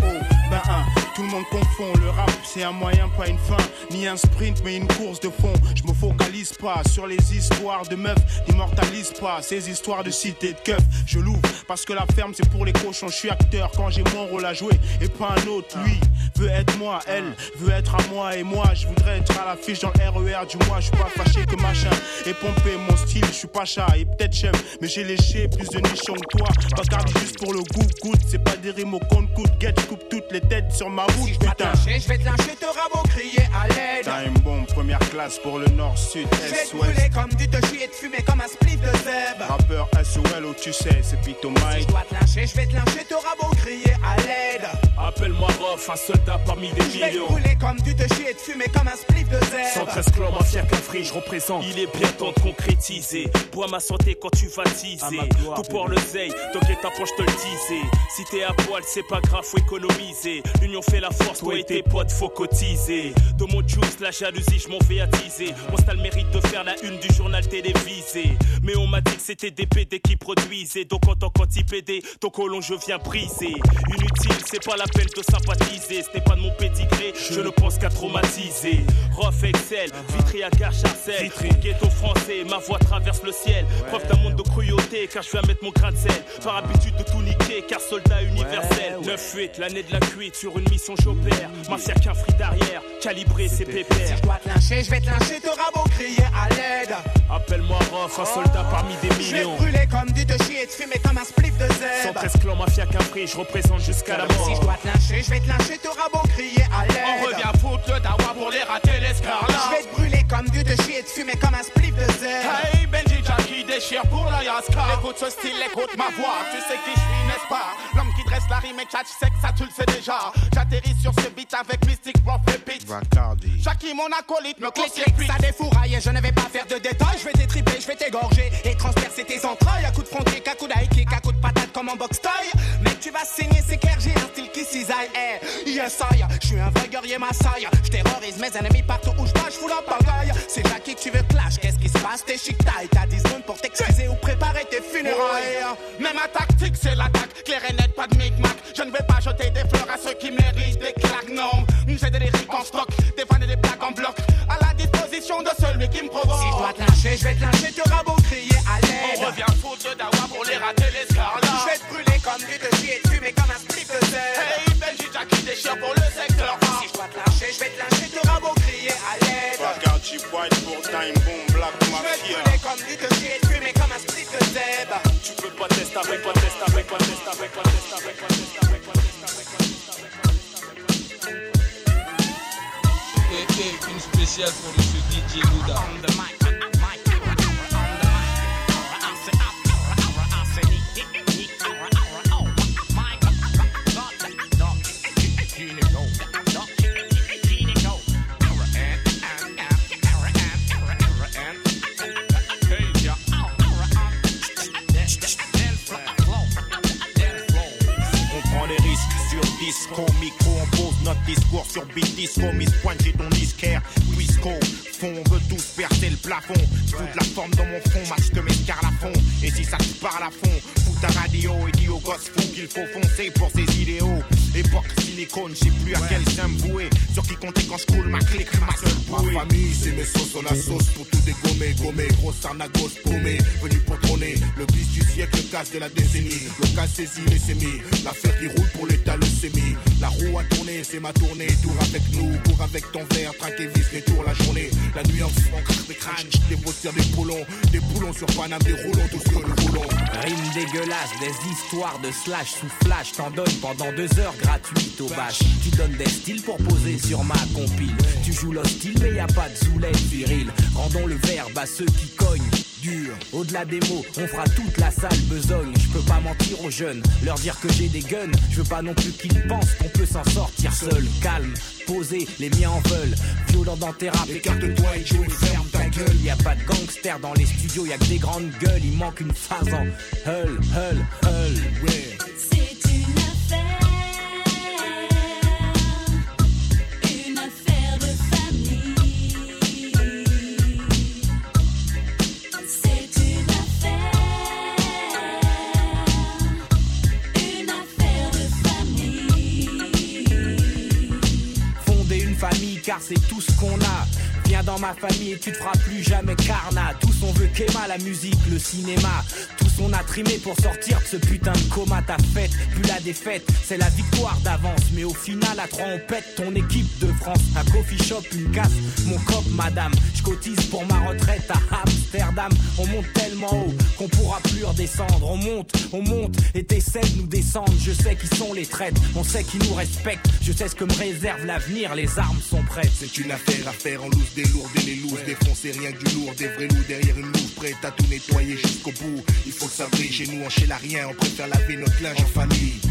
Ben un, tout le monde confond. Le rap, c'est un moyen, pas une fin. Ni un sprint, mais une course de fond. Je me focalise pas sur les histoires de meufs. N'immortalise pas ces histoires de cité de keuf. Je l'ouvre parce que la ferme, c'est pour les cochons. Je suis acteur quand j'ai mon rôle à jouer et pas un autre. Lui veut être moi, elle veut être à moi et moi. Je voudrais être à l'affiche dans le RER du mois. Je suis pas fâché que machin et pomper mon style. Je suis pas chat et peut-être chef, mais j'ai léché plus de nichons que toi. Bacardi juste pour le goût, goûte. C'est pas des rimes au compte coûte. Get, je coupe toutes les têtes sur ma route, Je vais te putain. je vais te lyncher, t'auras beau crier à l'aide. Time bomb, première classe pour le nord, sud, Je vais est, te ouest. brûler comme du de chier et te fumer comme un spliff de zèbre. Rappeur SOL où tu sais, c'est Pitomai. Je dois te lyncher, je vais te lyncher, t'auras beau crier à l'aide. Appelle-moi Rof, un soldat parmi des Je vais te millions. brûler comme du de chier et te fumer comme un spliff de zèbre. 113 clans, mafia qu'un je représente. Il est bien temps de concrétiser. Bois ma santé quand tu vas teaser. Tout pour le zeil, t'inquiète ta poche te le disais. Si t'es à poil, c'est pas grave, faut économiser. L'union fait la force, toi et tes potes, faut cotiser. De mon juice, la jalousie, je m'en vais attiser. Moi, t'as le mérite de faire la une du journal télévisé. Mais on m'a dit que c'était des PD qui produisaient. Donc en tant qu'anti-PD, ton colon, je viens briser. Inutile, c'est pas la peine de sympathiser. Ce n'est pas de mon pédigré, je ne pense qu'à traumatiser. Rof Excel, Vitry à Garcharcel. Ghetto français, ma voix traverse le ciel. Preuve d'un monde de cruauté, car je viens mettre mon grain de sel. Par habitude de tout niquer, car soldat universel. 9-8, l'année de la cuite, sur une mission j'opère. Mafia qu'un free d'arrière, calibré ses pépères. Je dois te lyncher, je vais te lyncher, t'auras beau crier à l'aide. Appelle-moi Rof, un soldat parmi des Je vais millions. brûler comme du de chier et te fumer comme un spliff de zèbre. 113 clans, mafia qu'un prix, je représente jusqu'à la mort. Dois te lyncher, je vais te lyncher, t'auras beau crier à l'aide. On revient foutre le dawa pour les rater l'escarlat. Je vais te brûler comme du de chier et te fumer comme un spliff de zèbre. Hey Jackie déchire pour la Yaska Écoute ce style, écoute ma voix Tu sais qui je suis, n'est-ce pas? L'homme qui dresse la rime et tchat, tu sais que ça tu le sais déjà J'atterris sur ce beat avec Mystic Rough et Pete Bacardi. Jackie mon acolyte me conseille clic, ça défouraille et je ne vais pas faire de détails. Je vais t'étriper, je vais t'égorger et transpercer tes entrailles. À coup de front kick, à coup d'high kick, à coup de patate comme en box taille. Mec, tu vas saigner, c'est clair, j'ai un style qui cisaille. Eh, yes, I, je suis un vrai guerrier massaille. Je terrorise mes ennemis partout où je passe, je fous la pagaille. C'est Jackie que tu veux clash, qu'est-ce qui se passe? T'es chic taille, t'as 10 secondes pour tes funérailles. Mais ma tactique c'est l'attaque. Claire et nette, pas de micmac. Je ne vais pas jeter des fleurs à ceux qui méritent des claques. Non, j'ai des lyriques en stock. Des fans et des blagues en bloc. À la disposition de celui qui me provoque. Si je dois te lyncher, je vais te lyncher, t'auras beau crier à l'aide. On revient foutre dawa pour les rater l'escarlat Je vais te brûler comme du de et te fumer comme un spliff de zèbre. Hey Benji Jackie déchire pour le secteur Si je dois te lyncher, je vais te lyncher, t'auras beau crier à l'aide. Bacardi White pour Time bomb, Black Je vais te Mafia. brûler comme du de zèbre. Tu peux pas tester avec, tester avec, tester avec, tester avec, tester avec, tester avec, tester une spéciale pour monsieur DJ Luda. Miss Pointe, j'ai ton disquaire, Wisco, fond, on veut tous percer le plafond, fous de la forme dans mon front, match que mes fond, et si ça te parle à fond, fous ta radio et dis au gosse fou qu'il faut foncer pour ses idéaux, époque silicone, je sais plus à quel sein me vouer, sur qui compter quand je coule ma clique, ma seule bouée. Ma famille, c'est mes sauces, on a sauce pour tout dégommer, gommer, grosse arnagos paumée, venu pour trôner, le bis du siècle, le casse de la décennie, le casse saisi, les sémis, l'affaire qui roule pour l'état, le sémi, la roue a tourné, c'est ma tournée, tour avec nous, cours avec ton verre, traque et vis, les tours, la la journée. La nuit en craque des crânes, des bossières, des boulons, des boulons sur Paname, des roulons, tout ce que nous voulons. Rime dégueulasse, des histoires de slash sous flash, t'en donnes pendant deux heures gratuites au Tu donnes des styles pour poser sur ma compile. Tu joues l'hostile, mais y a pas de zoulette viril. Rendons le verbe à ceux qui cognent. Dur. Au-delà des mots, on fera toute la salle besogne. Je peux pas mentir aux jeunes, leur dire que j'ai des guns. Je veux pas non plus qu'ils pensent qu'on peut s'en sortir seul. Calme, posé, les miens en veulent. Violent dans tes rap, écarte-toi et joue ferme ta gueule. Y a pas de gangsters dans les studios, y a que des grandes gueules. Il manque une phase en hull, hull, hull. C'est tout ce qu'on a. Viens dans ma famille et tu te feras plus jamais carnat. Tous on veut qu'Emma, la musique, le cinéma. On a trimé pour sortir de ce putain de coma. Ta fête, plus la défaite, c'est la victoire d'avance. Mais au final, à trois on pète ton équipe de France. Un coffee shop, une casse, mon cop, madame. Je cotise pour ma retraite à Amsterdam. On monte tellement haut qu'on pourra plus redescendre. On monte, on monte et t'essaies de nous descendre. Je sais qui sont les traites, on sait qui nous respectent. Je sais ce que me réserve l'avenir, les armes sont prêtes. C'est une affaire à faire en loose, des lourds et les looses. Défoncer rien que du lourd, des vrais loups derrière une loupe. Prête à tout nettoyer jusqu'au bout. Que ça brille chez nous, on chez la rien. On préfère laver notre linge en famille.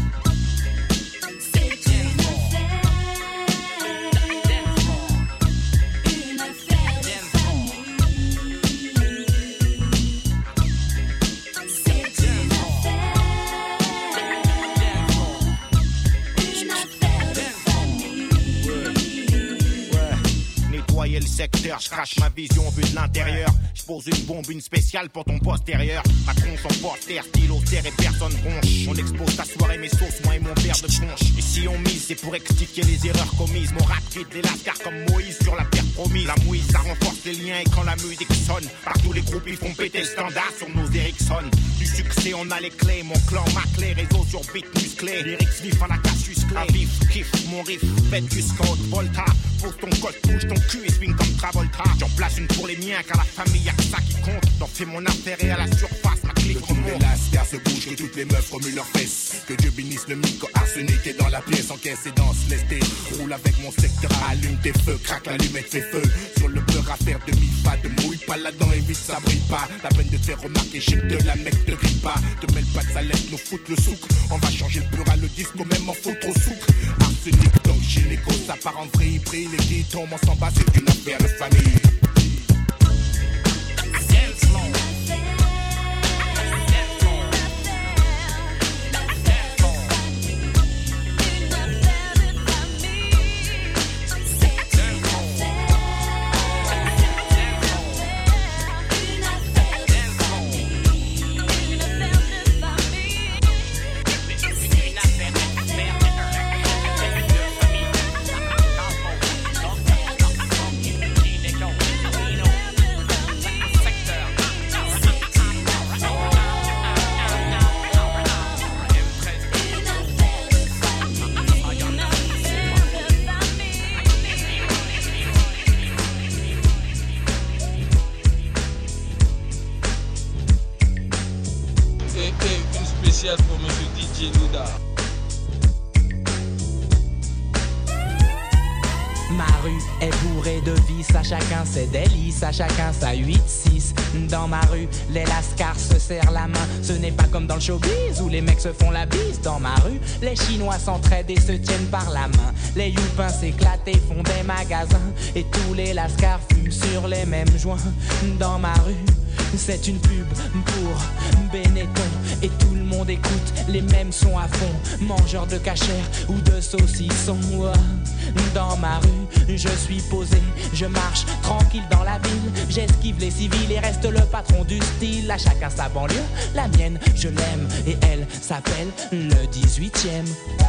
Je crache ma vision vue de l'intérieur. Je pose une bombe, une spéciale pour ton postérieur. Ma tronche en poster, stylo terre et personne bronche. On expose ta soirée, mes sauces, moi et mon père de ponche. Et si on mise, c'est pour expliquer les erreurs commises. Mon rap quitte les lascars comme Moïse sur la terre promise. La mouise, ça renforce les liens et quand la musique sonne, partout les groupes ils font péter le standard sur nos Ericsson. Du succès, on a les clés, mon clan, ma clé, réseau sur beat musclé. Lyrics vifs à la casus clé. Vif, kiff, mon riff, faites du scout, Volta. Pose ton code, bouge ton cul et swing comme Travolta. J'en place une pour les miens, car la famille y'a que ça qui compte. J'en fais mon et à la surface, ma clique Que remonte. lascars se bougent, que toutes les meufs remuent leurs fesses. Que Dieu bénisse le micro arsenic est dans la pièce, encaisse et danse, tes roule avec mon secteur, allume tes feux, craque l'allumette, fait feu. Sur le beurre à faire demi pas de mouille pas là-dedans, évite ça brille pas. La peine de te faire remarquer, chic de la mec te grille pas. Te mêle pas de sa lettre, nous foutre le souk. On va changer le pur à le disco, même en foutre au souk. Arsenic, gynéco, ça part en les qui tombent, on s'en bat, c'est une affaire de famille. Se font la bise. Dans ma rue, les Chinois s'entraident et se tiennent par la main. Les youpins s'éclatent et font des magasins. Et tous les lascars fument sur les mêmes joints. Dans ma rue, c'est une pub pour Benetton Et tout le monde écoute les mêmes sons à fond Mangeur de cachère ou de saucisson Ouais. Dans ma rue, je suis posé Je marche tranquille dans la ville. J'esquive les civils et reste le patron du style. À chacun sa banlieue, la mienne je l'aime. Et elle s'appelle le 18ème Dans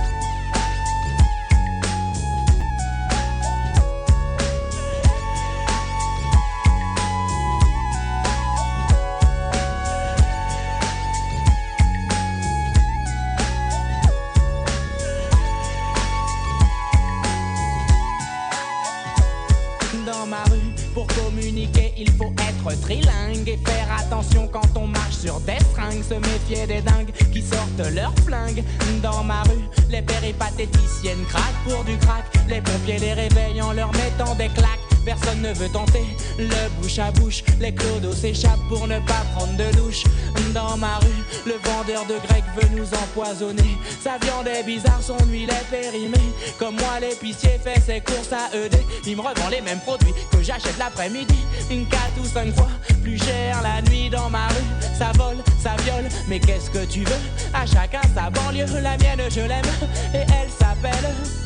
Sa viande est bizarre, son huile est périmée. Comme moi, l'épicier fait ses courses à ED. Il me revend les mêmes produits que j'achète l'après-midi. Une 4 ou 5 fois plus cher la nuit dans ma rue. Ça vole, ça viole, mais qu'est-ce que tu veux? À chacun sa banlieue, la mienne je l'aime. Et elle s'appelle.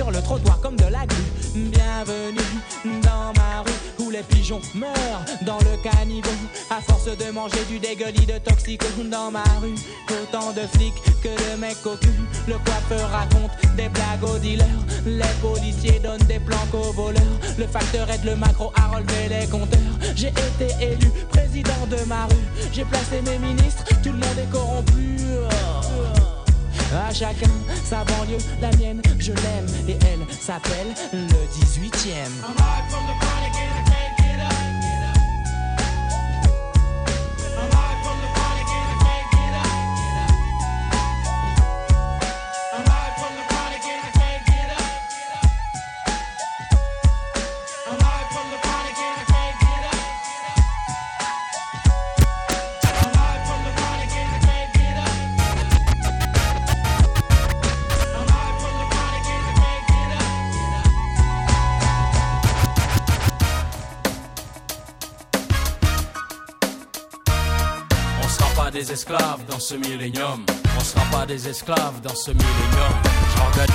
Sur le trottoir comme de la glu. Bienvenue dans ma rue, où les pigeons meurent dans le caniveau. À force de manger du dégueulis de toxiques dans ma rue, autant de flics que de mecs au cul. Le coiffeur raconte des blagues aux dealers, les policiers donnent des planques aux voleurs. Le facteur aide le macro à relever les compteurs. J'ai été élu président de ma rue, j'ai placé mes ministres, tout le monde est corrompu. À chacun sa banlieue, la mienne, je l'aime et elle s'appelle le 18ème. On ce. On sera pas des esclaves dans ce millénium. J'organise.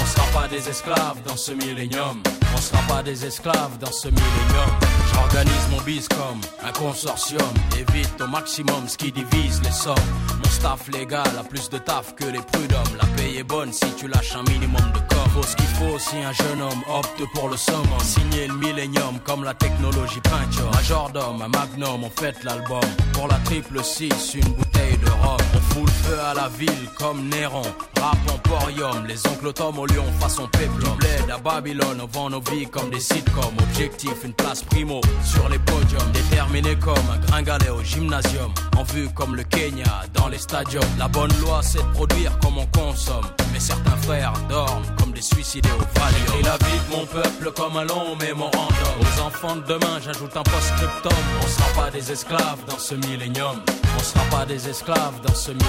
On sera pas des esclaves dans ce millénium. On sera pas des esclaves dans ce millénium. J'organise mon biz comme un consortium. Évite au maximum ce qui divise les sommes. Mon staff légal a plus de taf que les prud'hommes. La paye est bonne si tu lâches un minimum de. Faut ce qu'il faut si un jeune homme opte pour le summum. Signer le millénium comme la technologie peinture. Majordome, un magnum, on fête l'album. Pour la triple 6, une bouteille fout le feu à la ville comme Néron. Rap emporium, les oncles Tom au lion façon péplum. Bled à Babylone, on vend nos vies comme des sitcoms. Objectif, une place primo sur les podiums. Déterminé comme un gringalet au gymnasium. En vue comme le Kenya dans les stadiums. La bonne loi, c'est de produire comme on consomme. Mais certains frères dorment comme des suicidés au Valium. Et la vie mon peuple comme un long mémorandum. Aux enfants de demain, j'ajoute un post-scriptum. On sera pas des esclaves dans ce millénium. On sera pas des esclaves dans ce millénium.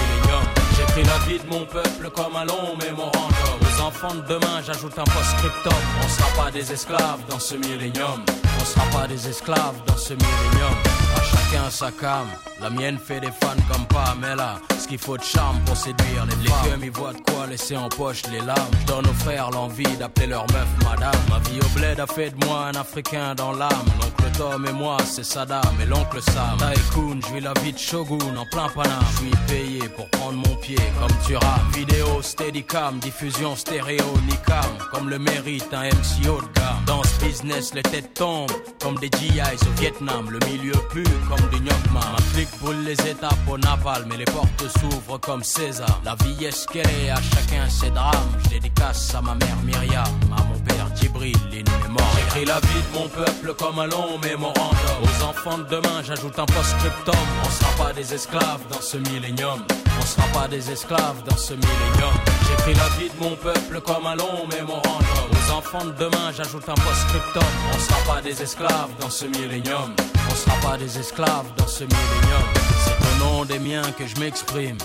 J'écris la vie de mon peuple comme un long mémorandum. Aux enfants de demain, j'ajoute un post-scriptum. On sera pas des esclaves dans ce millénium. On sera pas des esclaves dans ce millénium. À chacun sa cam. La mienne fait des fans comme Pamela. Ce qu'il faut de charme pour séduire les femmes. Les ils voient de quoi laisser en poche les larmes. Je donne aux frères l'envie d'appeler leur meuf madame. Ma vie au bled a fait de moi un africain dans l'âme. Tom et moi, c'est Saddam et l'oncle Sam. Tycoon, je vis la vie de Shogun en plein Paname. Je suis payé pour prendre mon pied comme tu rames. Vidéo, steadicam, diffusion stéréo, nicam. Comme le mérite un MC haut de gamme. Dans ce business, les têtes tombent comme des GIs au Vietnam. Le milieu pue comme du Nyokma. Ma clique brûle les étapes au naval, mais les portes s'ouvrent comme César. La vie est ce qu'elle est, à chacun ses drames. Je dédicace à ma mère Myriam, à mon père Djibril, in mémoire. J'écris la vie de mon peuple comme un long Aux enfants de demain, j'ajoute un post-scriptum. On sera pas des esclaves dans ce millénium. On sera pas des esclaves dans ce millénium. J'écris la vie de mon peuple comme un long mémorandum. Aux enfants de demain, j'ajoute un post-scriptum. On sera pas des esclaves dans ce millénium. On sera pas des esclaves dans ce millénium. C'est au nom des miens que je m'exprime.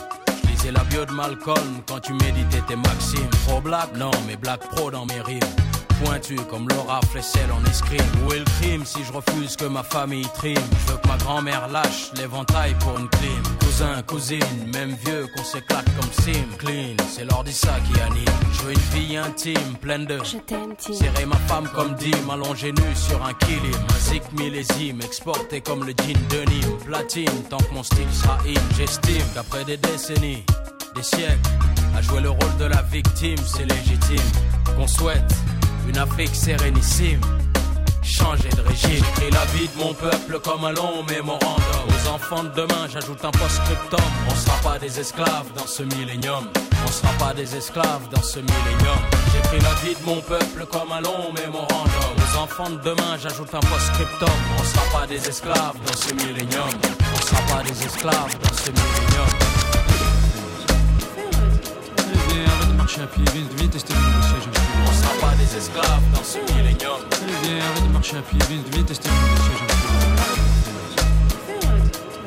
Je lisais la bio de Malcolm quand tu méditais tes maximes. Pro black, non, mais black pro dans mes rimes. Pointu comme Laura Flessel en escrime. Où est le crime si je refuse que ma famille trime? Je veux que ma grand-mère lâche l'éventail pour une clim. Cousin, cousine, même vieux qu'on s'éclate comme sim. Clean, c'est l'ordi ça qui anime. Je veux une vie intime, pleine de. Je t'aime, Tim. Serrer ma femme comme Dim, allongé nu sur un kilim. Un zik millésime, exporté comme le jean de Nîmes. Platine, tant que mon style sera in. J'estime qu'après des décennies, des siècles, à jouer le rôle de la victime, c'est légitime. Qu'on souhaite une Afrique sérénissime. Changer de régime, j'écris la vie de mon peuple comme un long mémorandum. Aux enfants de demain, j'ajoute un post-scriptum. On sera pas des esclaves dans ce millénium. On sera pas des esclaves dans ce millénium. J'écris la vie de mon peuple comme un long mémorandum. Aux enfants de demain, j'ajoute un post-scriptum. On sera pas des esclaves dans ce millénium. On sera pas des esclaves dans ce millénium. Marcher à pied, viens, viens tester le nouveau siège. On sera pas des esclaves dans ce millénium. Allez, viens, arrête de marcher à pied, viens, viens tester le nouveau siège.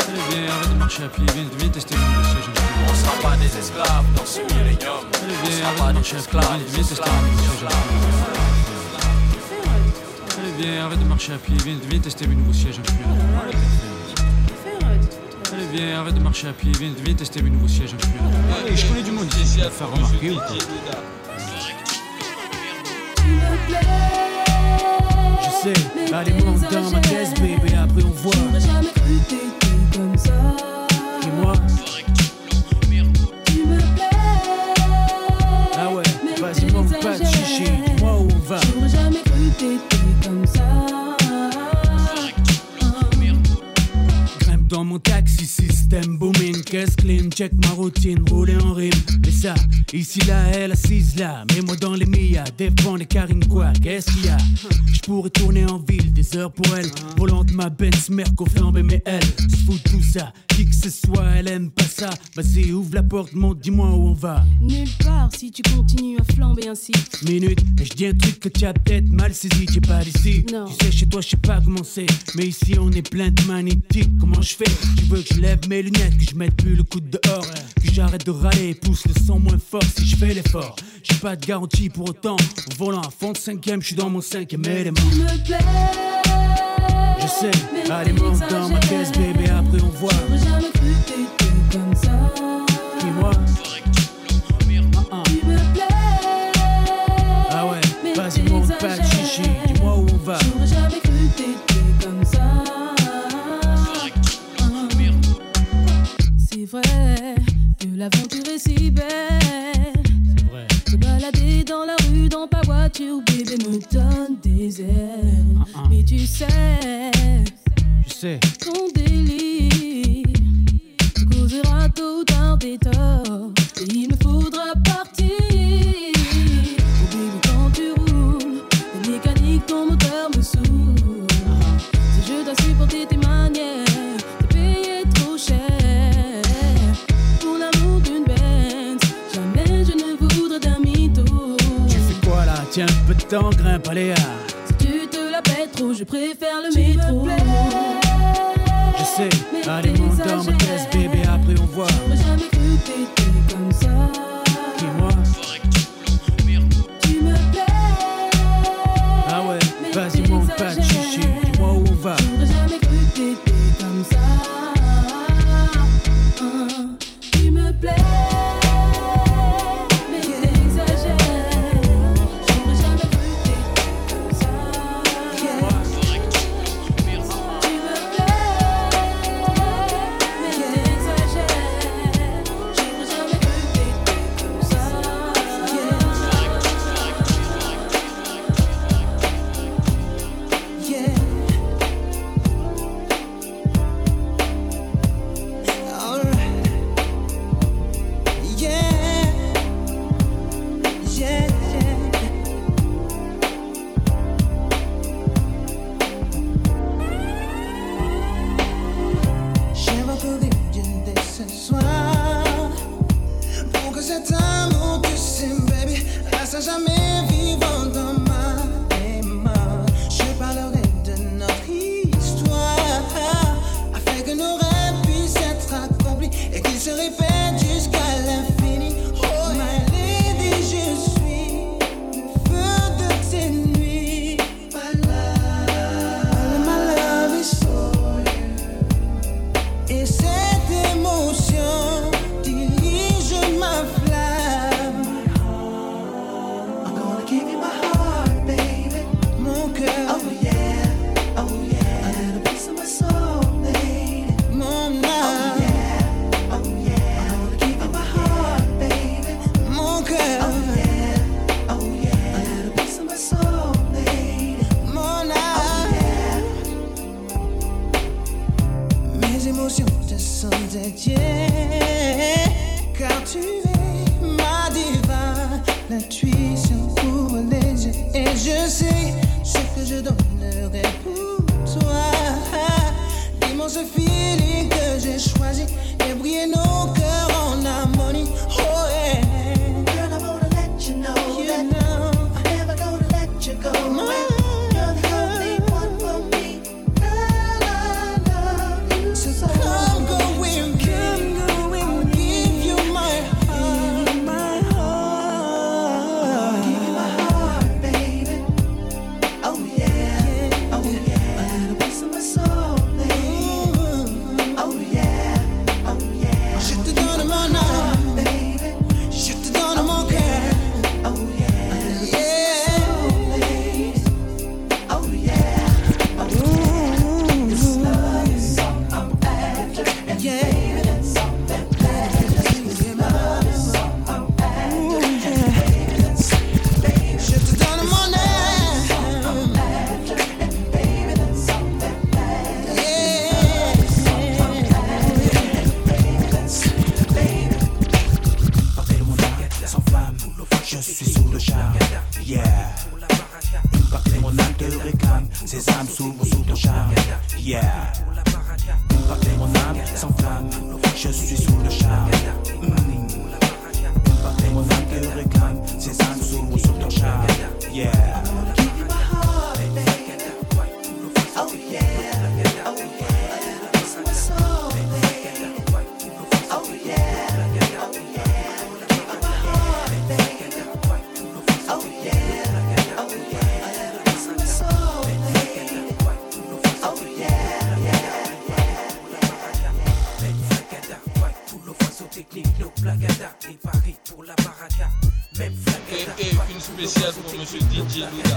Allez, viens, arrête de marcher à pied, viens, viens tester le nouveau siège. On sera pas des esclaves dans ce millénium. Allez, viens, arrête de marcher à pied, viens, viens tester le nouveau siège. Allez, viens, arrête de marcher à pied, viens, tester nouveaux sièges. Allez, viens, arrête de marcher à pied, viens, viens tester mes nouveaux sièges. Allez, je connais du monde ici, vas faire remarquer ou quoi Je sais, allez, monte dans ma caisse, bébé, après on voit. J'aurais jamais cru t'étais comme ça. Et moi, Tu me plais. ah ouais, vas-y, manque pas de chichi, dis-moi où on va. J'aurais jamais cru t'étais taxi, système booming, caisse clean, check ma routine, rouler en rime. Mais ça, ici là, elle assise là, mets-moi dans les Mia, défends les carines quoi, qu'est-ce qu'il y a? Je pourrais tourner en ville, des heures pour elle, volante ma Benz, Merco flambé, mais elle se fout de tout ça, qui que ce soit, elle aime pas ça. Vas-y, ouvre la porte, monte, dis-moi où on va. Nulle part si tu continues à flamber ainsi. Minute, et je dis un truc que tu as peut-être mal saisi, t'es pas d'ici. Non. Tu sais, chez toi, je sais pas comment c'est, mais ici on est plein de magnétiques. Comment je fais? Tu veux que je lève mes lunettes, que je mette plus le coup dehors, que j'arrête de râler, pousse le son moins fort si je fais l'effort. J'ai pas de garantie pour autant, en volant à fond de cinquième, je suis dans mon cinquième élément. Tu me plais. Je sais, allez, monte dans ma caisse, bébé, après on voit. J'aurais jamais cru t'étais comme ça. Vrai que l'aventure est si belle. vrai. Se balader dans la rue dans ta voiture, bébé, me donne des ailes. Mais tu sais, Je sais, ton délire causera tôt ou tard des torts. Et il me Tiens, un peu de temps, grimpe, allez, ah. Si tu te la pètes trop, je préfère le métro. Je sais, allez, monte monsieur DJ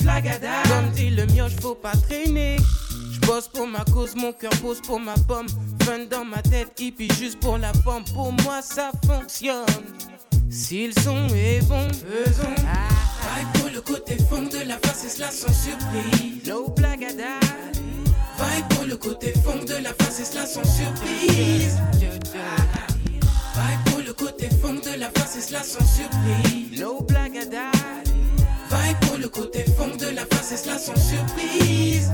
flagada. Comme dit le mioche, faut pas traîner. Je bosse pour ma cause, mon cœur pose pour ma pomme. Fun dans ma tête, hippie juste pour la forme. Pour moi, ça fonctionne. Si le son est bon, faisons. Vibe pour le côté fond de la face et cela sans surprise. No blagada. Vibe pour le côté fond de la face et cela sans surprise. Vibe pour le côté fond de la face et cela sans surprise. No blagada. Pour le côté fond de la face et cela sans surprise.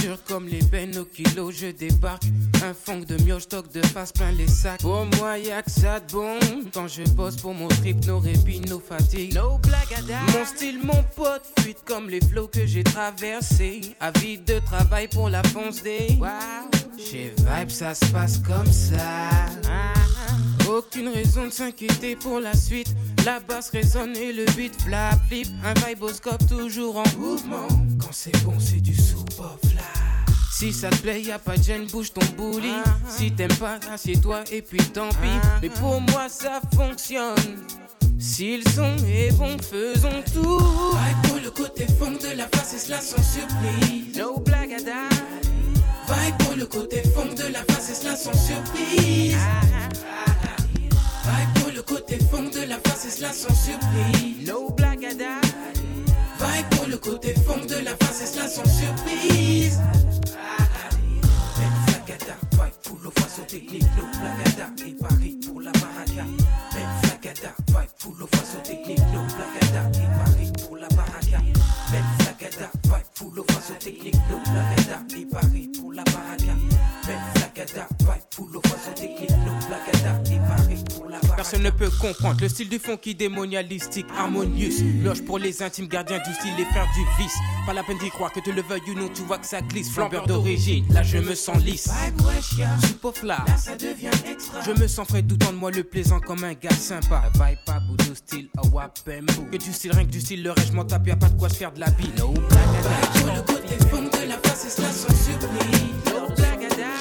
Dur comme les bennes au kilo, je débarque. Un fond de mioche, stock de face plein les sacs. Pour moi, y'a que ça de bon. Quand je bosse pour mon trip, nos répits, nos fatigues. No. Mon style, mon pote, fuite comme les flots que j'ai traversés. Avis de travail pour la fonce des. Wow. Chez Vibe, ça se passe comme ça. Aucune raison de s'inquiéter pour la suite. La basse résonne et le beat flap flip. Un viboscope toujours en mouvement. Quand c'est bon, c'est du sous-pop. Si ça te plaît, y a pas de gêne, bouge ton bouli. Si t'aimes pas, assieds-toi et puis tant pis. Mais pour moi, ça fonctionne. Si le son est bon, faisons tout. Vibe pour le côté fond de la face et cela sans surprise. No blagada. Vibe pour le côté fond de la face et cela sans surprise. Vibe pour le côté fond de la face et cela sans surprise. No blagada. Vibe pour le côté fond de la face et cela sans surprise. Flagada, vibe pour le façon technique, no blagada. Et Paris pour la baraka. Même flagada, vibe pour le Personne ne peut comprendre le style du fond qui démonialistique, harmonieux. Loge pour les intimes gardiens du style, les frères du vice. Pas la peine d'y croire que tu le veuilles ou non, tu vois que ça glisse. Flambeur d'origine, là je me sens lisse. Vibe wesh, ya. Super là, ça devient extra. je me sens frais doutant de moi le plaisant comme un gars sympa. Vibe pas boudou style, a wapembo. Que du style, rien que du style, le reste, je m'en tape, y'a pas de quoi se faire de la bille. No le côté fond de la face et cela sans surprise. No blagada.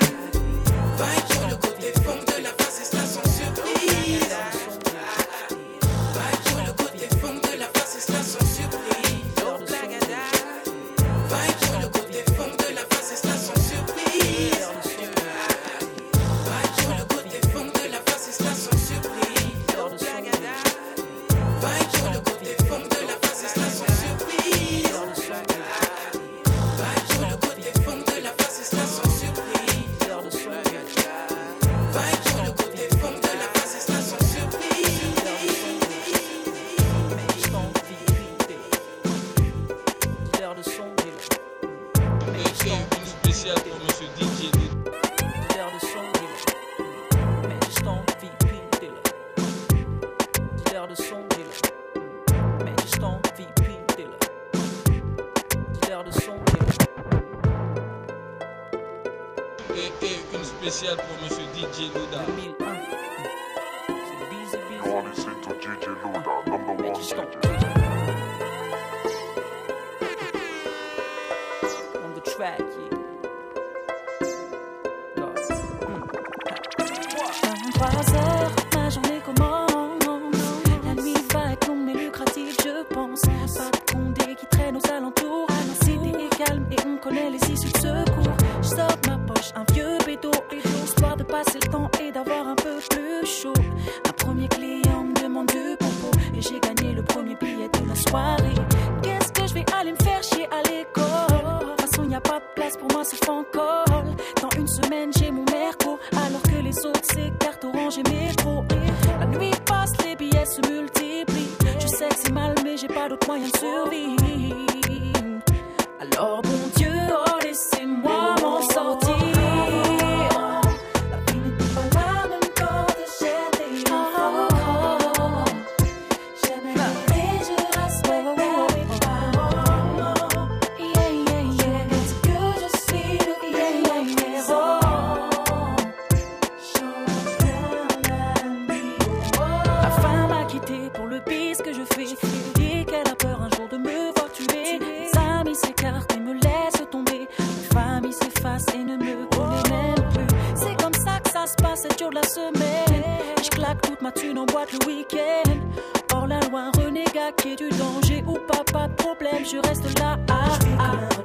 Problème, je reste là. Ah, ah,